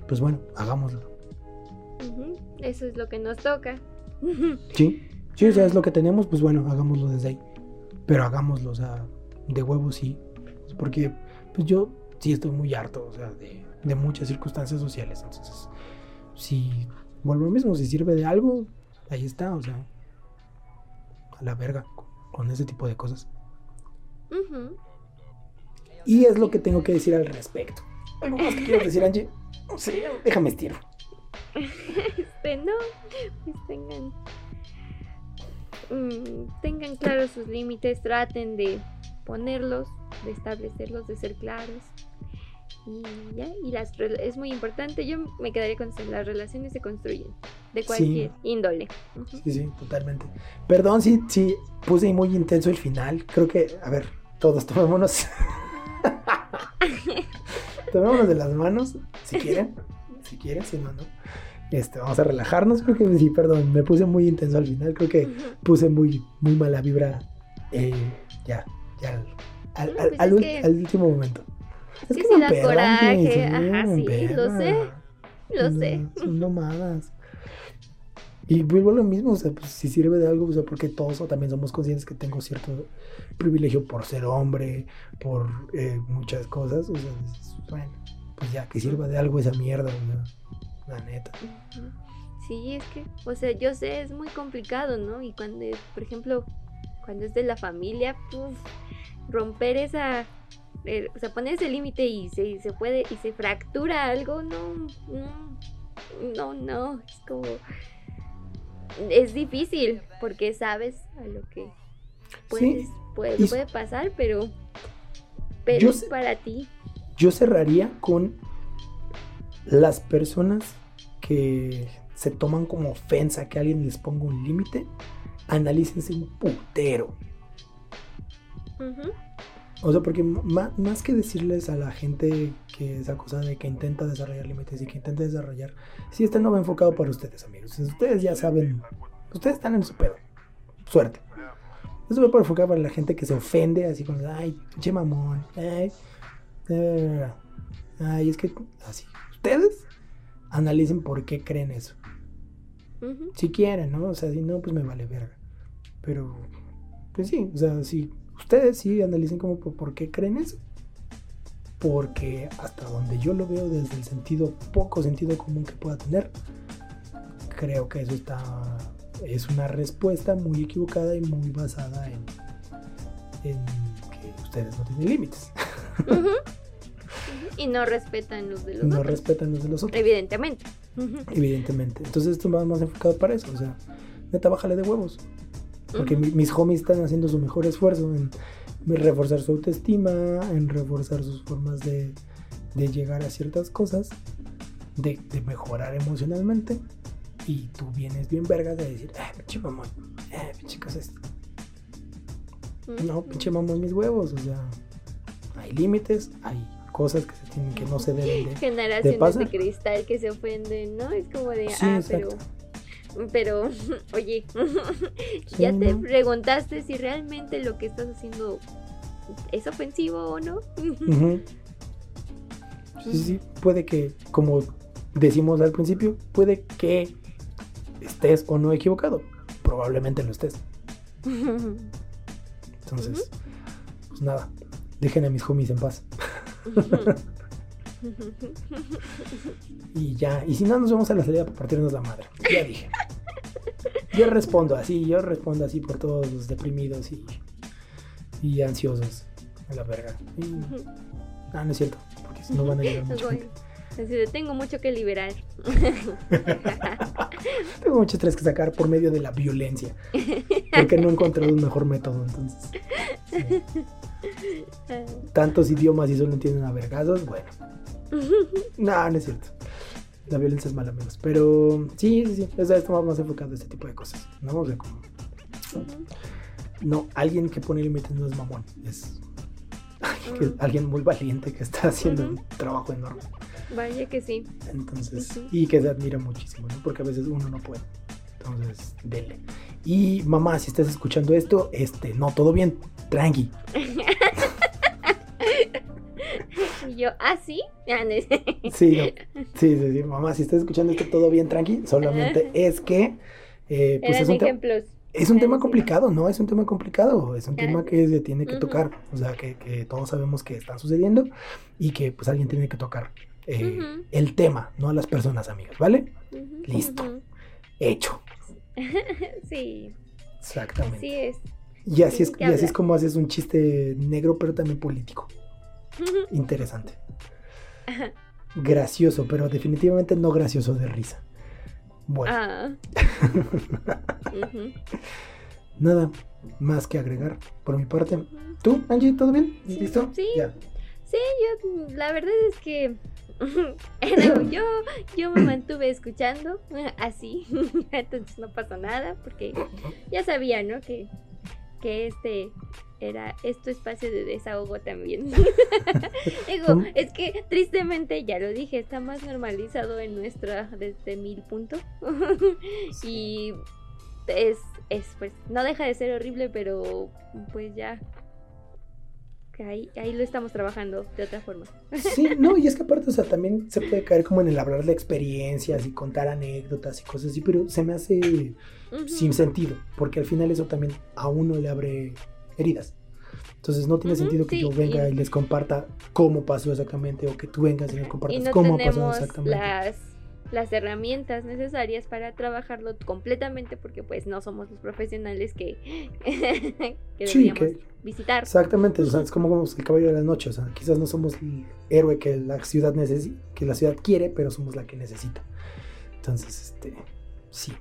Pues bueno, hagámoslo. Eso es lo que nos toca. Sí, sí, o sea, es lo que tenemos, pues bueno, hagámoslo desde ahí. Pero hagámoslo, o sea, de huevo sí. Porque, pues yo sí estoy muy harto, o sea, de, de muchas circunstancias sociales. Entonces, si vuelvo lo mismo, si sirve de algo, ahí está, o sea, a la verga con, ese tipo de cosas. Y es lo que tengo que decir al respecto. ¿Algo más que quieras decir, Angie? No sé, déjame estiro. Este, no, pues tengan, mm, tengan claros sus límites, traten de ponerlos, de establecerlos, de ser claros. Y ya, y las es muy importante, yo me quedaría con eso, las relaciones se construyen, de cualquier índole. Sí, sí, totalmente. Perdón si, si puse muy intenso el final. Creo que, a ver, todos tomémonos. tomémonos de las manos, si quieren. Si quieren, si no, no. Este, vamos a relajarnos. Creo que sí, perdón, me puse muy intenso al final. Creo que puse muy, muy mala vibra. eh, ya, ya. Al, al- Pues al que- último momento. Es que me sí da coraje, ajá, sí, lo sé, lo No, sé. Son nomadas. Y vuelvo a lo mismo, o sea, pues si sirve de algo, o sea, porque todos también somos conscientes que tengo cierto privilegio por ser hombre, por eh, muchas cosas, o sea, bueno, pues ya, que sirva de algo esa mierda, o sea, la neta. Sí, es que, o sea, yo sé, es muy complicado, ¿no? Y cuando, por ejemplo, cuando es de la familia, puf, romper esa, eh, o sea, poner ese límite y se, se puede, y se fractura algo, no, no, no, no, es como, es difícil, porque sabes a lo que puedes, puede, y- puede pasar, pero, pero es para ti. Yo cerraría con las personas que se toman como ofensa que alguien les ponga un límite, analícense un putero. Ujú. O sea, porque ma- más que decirles a la gente que es acosada y que intenta desarrollar límites y que intenta desarrollar, si este no va enfocado para ustedes, amigos. Ustedes ya saben, ustedes están en su pedo. Suerte. Eso va para enfocar para la gente que se ofende, así como, ay, pinche mamón, ay, ay, es que, así. Ustedes analicen por qué creen eso. Si quieren, ¿no? O sea, si no, pues me vale verga. Pero, pues sí, o sea, si ustedes sí analicen como por, qué creen eso. porque hasta donde yo lo veo desde el sentido, poco sentido común que pueda tener, creo que eso está, es una respuesta muy equivocada y muy basada en, en que ustedes no tienen límites. Y no respetan los de los no otros. respetan los de los otros, Evidentemente. Evidentemente. Entonces esto va más enfocado para eso, o sea, neta, bájale de huevos. Porque mi- mis homies están haciendo su mejor esfuerzo en reforzar su autoestima, en reforzar sus formas de, de llegar a ciertas cosas, de, de mejorar emocionalmente. Y tú vienes bien vergas de decir, eh, pinche mamón, eh, pinche esto. No, pinche mamón, mis huevos. O sea, hay límites, hay cosas que se tienen que no se deben de. Generaciones pasa? de cristal que se ofenden, ¿no? Es como de, Sí, ah, exacto. pero, oye, ya Sí, te ¿no? preguntaste si realmente lo que estás haciendo es ofensivo o no. Sí, sí, puede que, como decimos al principio, puede que estés o no equivocado. Probablemente lo estés. Entonces, pues nada, dejen a mis homies en paz. Y ya, y si no, nos vemos a la salida para partirnos la madre. Ya dije. Yo respondo así, yo respondo así por todos los deprimidos y, y ansiosos. A la verga. Y- ah, no es cierto, porque si no van a llegar mucha gente. Tengo mucho que liberar. Tengo mucho estrés que sacar por medio de la violencia. Porque no he encontrado un mejor método, entonces. sí. Tantos idiomas y solo entienden a vergazos, bueno. No, no es cierto. La violencia es mala, amigos. Pero sí, sí, sí. O sea, estamos más enfocado a este tipo de cosas. ¿No? O sea, como. No, alguien que pone límites no es mamón. Es que- Mm. alguien muy valiente que está haciendo un trabajo enorme. Vaya que sí. Entonces, y que se admira muchísimo, ¿no? Porque a veces uno no puede. Entonces, dele. Y mamá, si estás escuchando esto, este, no, todo bien, tranqui. Y yo, ¿ah, sí? Ah. Sí, no. sí, sí, sí, mamá, si estás escuchando esto, todo bien, tranqui. Solamente es que, eh, pues Eran es un, te- ejemplos. es un tema complicado, ¿no? Es un tema complicado, es un tema que se tiene que tocar. O sea, que, que todos sabemos que están sucediendo y que pues alguien tiene que tocar eh, el tema, no a las personas, amigos, ¿vale? Listo. Hecho. Sí, Exactamente. así es. Y así, es, y así es como haces un chiste negro, pero también político. Interesante. Gracioso, pero definitivamente no gracioso de risa. Bueno, Ah. Nada más que agregar por mi parte. ¿Tú, Angie, todo bien? Sí, ¿Listo? sí. Ya. Sí, yo la verdad es que yo, yo me mantuve escuchando así, entonces no pasó nada porque ya sabía, ¿no? Que, que este era este espacio de desahogo también. Digo, es que tristemente, ya lo dije, está más normalizado en nuestra desde mil puntos. y es, es, pues, no deja de ser horrible, pero pues ya ahí, ahí lo estamos trabajando de otra forma. Sí, no, y es que aparte, o sea, también se puede caer como en el hablar de experiencias y contar anécdotas y cosas así, pero se me hace Ujú. sin sentido, porque al final eso también a uno le abre heridas. Entonces no tiene Ujú, sentido que sí, yo venga y- y les comparta cómo pasó exactamente o que tú vengas y y compartas no cómo tenemos exactamente. las las herramientas necesarias para trabajarlo completamente porque pues no somos los profesionales que, que Sí, que visitar. exactamente, o sea, es como el caballero de la noche, o sea, quizás no somos el héroe que la ciudad necesita, que la ciudad quiere, pero somos la que necesita. Entonces, este, sí,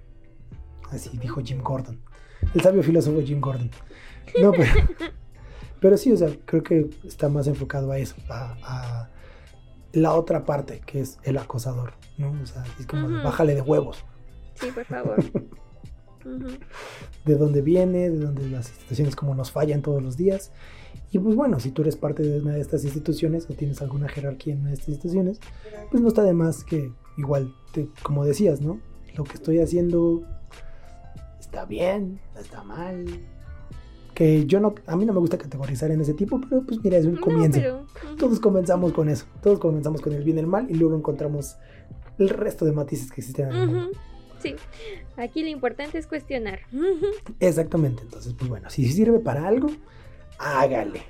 así dijo Jim Gordon, el sabio filósofo Jim Gordon. No, pero, pero sí, o sea, creo que está más enfocado a eso, a, a la otra parte, que es el acosador, ¿no? O sea, es como, bájale de huevos. Sí, por favor. De dónde viene, de dónde las instituciones como nos fallan todos los días. Y pues bueno, si tú eres parte de una de estas instituciones o tienes alguna jerarquía en una de estas instituciones, pues no está de más que igual, te- como decías, ¿no? Lo que estoy haciendo está bien, no está mal. Que yo no, a mí no me gusta categorizar en ese tipo, pero pues mira, es un No, comienzo. pero. Todos comenzamos con eso, todos comenzamos con el bien y el mal y luego encontramos el resto de matices que existen en el mundo. Ujú. Sí, aquí lo importante es cuestionar. Exactamente, entonces, pues bueno, si sirve para algo, hágale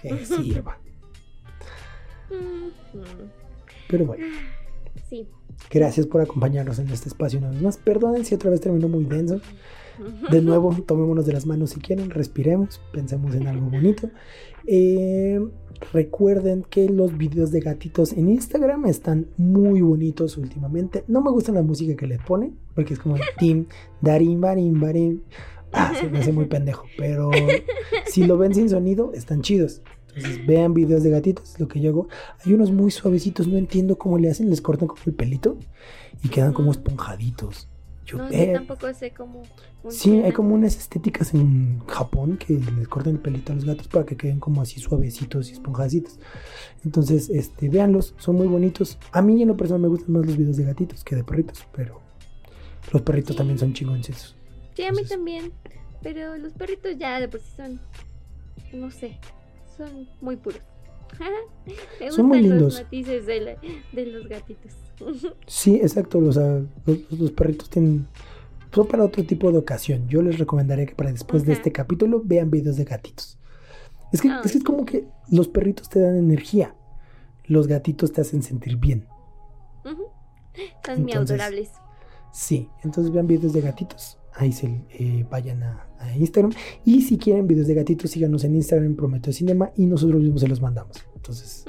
que sirva. Pero bueno, Sí. gracias por acompañarnos en este espacio una vez más. Perdonen si otra vez terminó muy denso. De nuevo, tomémonos de las manos si quieren, respiremos, pensemos en algo bonito. Eh, recuerden que los videos de gatitos en Instagram están muy bonitos últimamente. No me gusta la música que le pone, porque es como tim, darim, barim, barim. Ah, se me hace muy pendejo, pero si lo ven sin sonido, están chidos. Entonces vean videos de gatitos, es lo que yo hago. Hay unos muy suavecitos, no entiendo cómo le hacen, les cortan como el pelito y quedan como esponjaditos. Yo, No, eh, yo tampoco sé cómo. Sí, hay como unas estéticas en Japón que les cortan el pelito a los gatos para que queden como así suavecitos y esponjaditos. Entonces, este, véanlos, son muy bonitos. A mí en lo personal me gustan más los videos de gatitos que de perritos, pero los perritos Sí. también son chingoncitos. Sí, a mí Entonces- también. Pero los perritos ya de por sí son. No sé. Son muy puros. Me Son muy lindos. los matices de, la- de los gatitos. Sí, exacto, los, los perritos tienen... Son para otro tipo de ocasión. Yo les recomendaría que para después de este capítulo vean videos de gatitos. Es que, es que es como que los perritos te dan energía. Los gatitos te hacen sentir bien. Ujú. Son muy adorables. Sí, entonces vean videos de gatitos. Ahí se eh, vayan a, a Instagram. Y si quieren videos de gatitos, síganos en Instagram, Prometeo Cinema, y nosotros mismos se los mandamos. Entonces,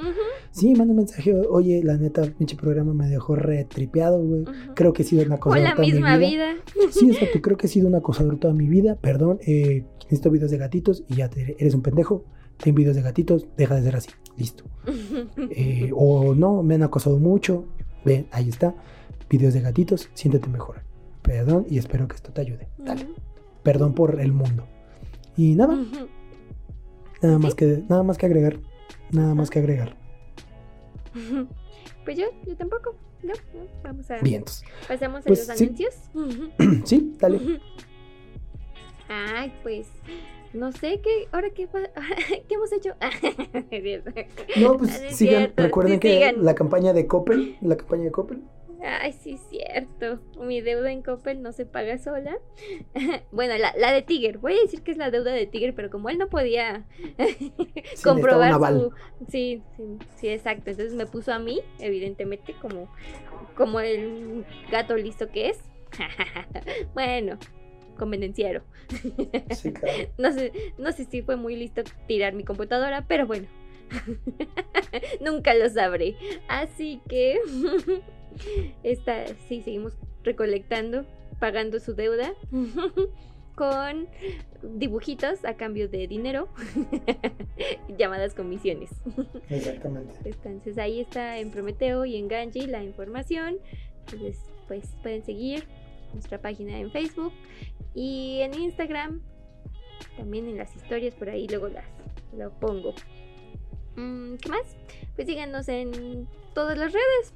sí, manda un mensaje. Oye, la neta, pinche programa me dejó retripeado, güey. Creo que he sido una Con acosador la toda mi misma vida. vida. Sí, exacto. Creo que he sido un acosador toda mi vida. Perdón, eh, necesito videos de gatitos y ya te diré, eres un pendejo. Ten videos de gatitos, deja de ser así. Listo. Eh, o no, me han acosado mucho. Ven, ahí está. Videos de gatitos, siéntete mejor. Perdón y espero que esto te ayude. Dale. Perdón por el mundo. Y nada, nada más que nada más que agregar. Nada más que agregar. Pues yo, yo tampoco. No, no, vamos a. Vientos. Pasamos a Pues los sí. anuncios. sí, dale. Ay, pues. No sé qué. ¿Ahora qué, ¿qué hemos hecho? No, pues Ah, sigan, cierto, recuerden sí, que sigan. la campaña de Coppel, la campaña de Coppel, Ay, sí, cierto. Mi deuda en Coppel no se paga sola. bueno, la, la de Tiger. Voy a decir que es la deuda de Tiger, pero como él no podía sí, comprobar su. Sí, sí, sí, exacto. Entonces me puso a mí, evidentemente, como, como el gato listo que es. bueno, convenenciero. Sí, claro. No sé, no sé si fue muy listo tirar mi computadora, pero bueno. Nunca lo sabré. Así que esta sí seguimos recolectando, pagando su deuda con dibujitos a cambio de dinero llamadas comisiones. Exactamente. Entonces ahí está en Prometeo y en Ganji la información. Entonces, pues pueden seguir nuestra página en Facebook y en Instagram. También en las historias por ahí luego las lo pongo. Mm, ¿Qué más? Pues síganos en todas las redes.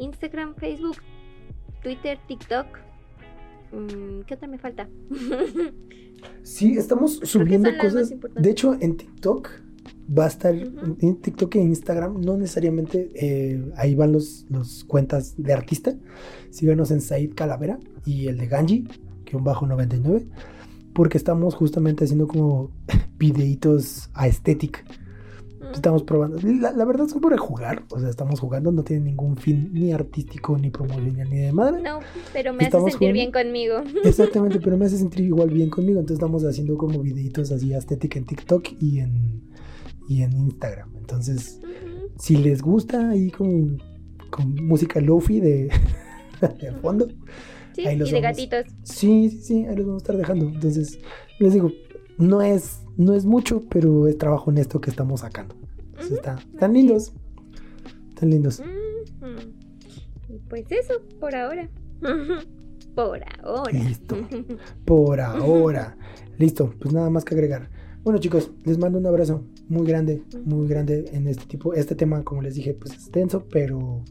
Instagram, Facebook, Twitter, TikTok. Mm, ¿Qué otra me falta? Sí, estamos subiendo cosas. De hecho, en TikTok va a estar, en TikTok e Instagram, no necesariamente eh, ahí van los, los cuentas de artista. Síganos en Said Calavera y el de Ganji, que un bajo 99, porque estamos justamente haciendo como videitos a estética. Estamos probando. La, la verdad son por jugar, o sea, estamos jugando, no tiene ningún fin ni artístico, ni promocional, ni de madre. No, pero me hace sentir jugando. bien conmigo. Exactamente, pero me hace sentir igual bien conmigo. Entonces estamos haciendo como videitos así estética en TikTok y en, y en Instagram. Entonces, si les gusta ahí con, con música lofi de, de fondo, Sí, Ahí y de vamos. gatitos. sí, sí, sí, ahí los vamos a estar dejando. Entonces, les digo, no es, no es mucho, pero es trabajo honesto que estamos sacando. Entonces, Ujú. está, están lindos. Están lindos. Y pues eso, por ahora. por ahora. Listo. Por ahora. Listo, pues nada más que agregar. Bueno chicos, les mando un abrazo muy grande, muy grande en este tipo, este tema, como les dije, pues es denso, pero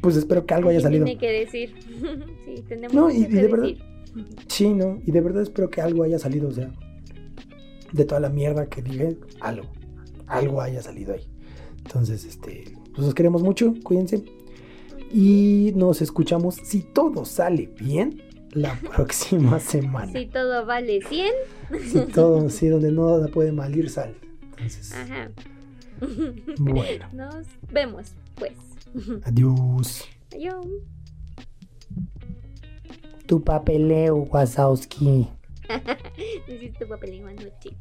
pues espero que algo haya salido. Tiene que decir. sí, tenemos No, y- de verdad-. Sí, ¿no? Y de verdad espero que algo haya salido, o sea, de toda la mierda que dije, algo, algo haya salido ahí. Entonces, este, pues los queremos mucho, cuídense. Y nos escuchamos, si todo sale bien, la próxima semana. Si todo vale 100. Si todo, sí, donde no puede mal ir sal. Entonces, Ajá. Bueno, Nos vemos, pues. adiós. Adiós. Tu papeleo, Wazowski. Hiciste papeleo anoche.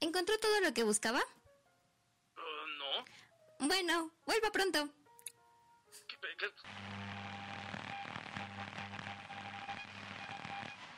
¿Encontró todo lo que buscaba? Uh, no. Bueno, vuelva pronto. ¿Qué, qué?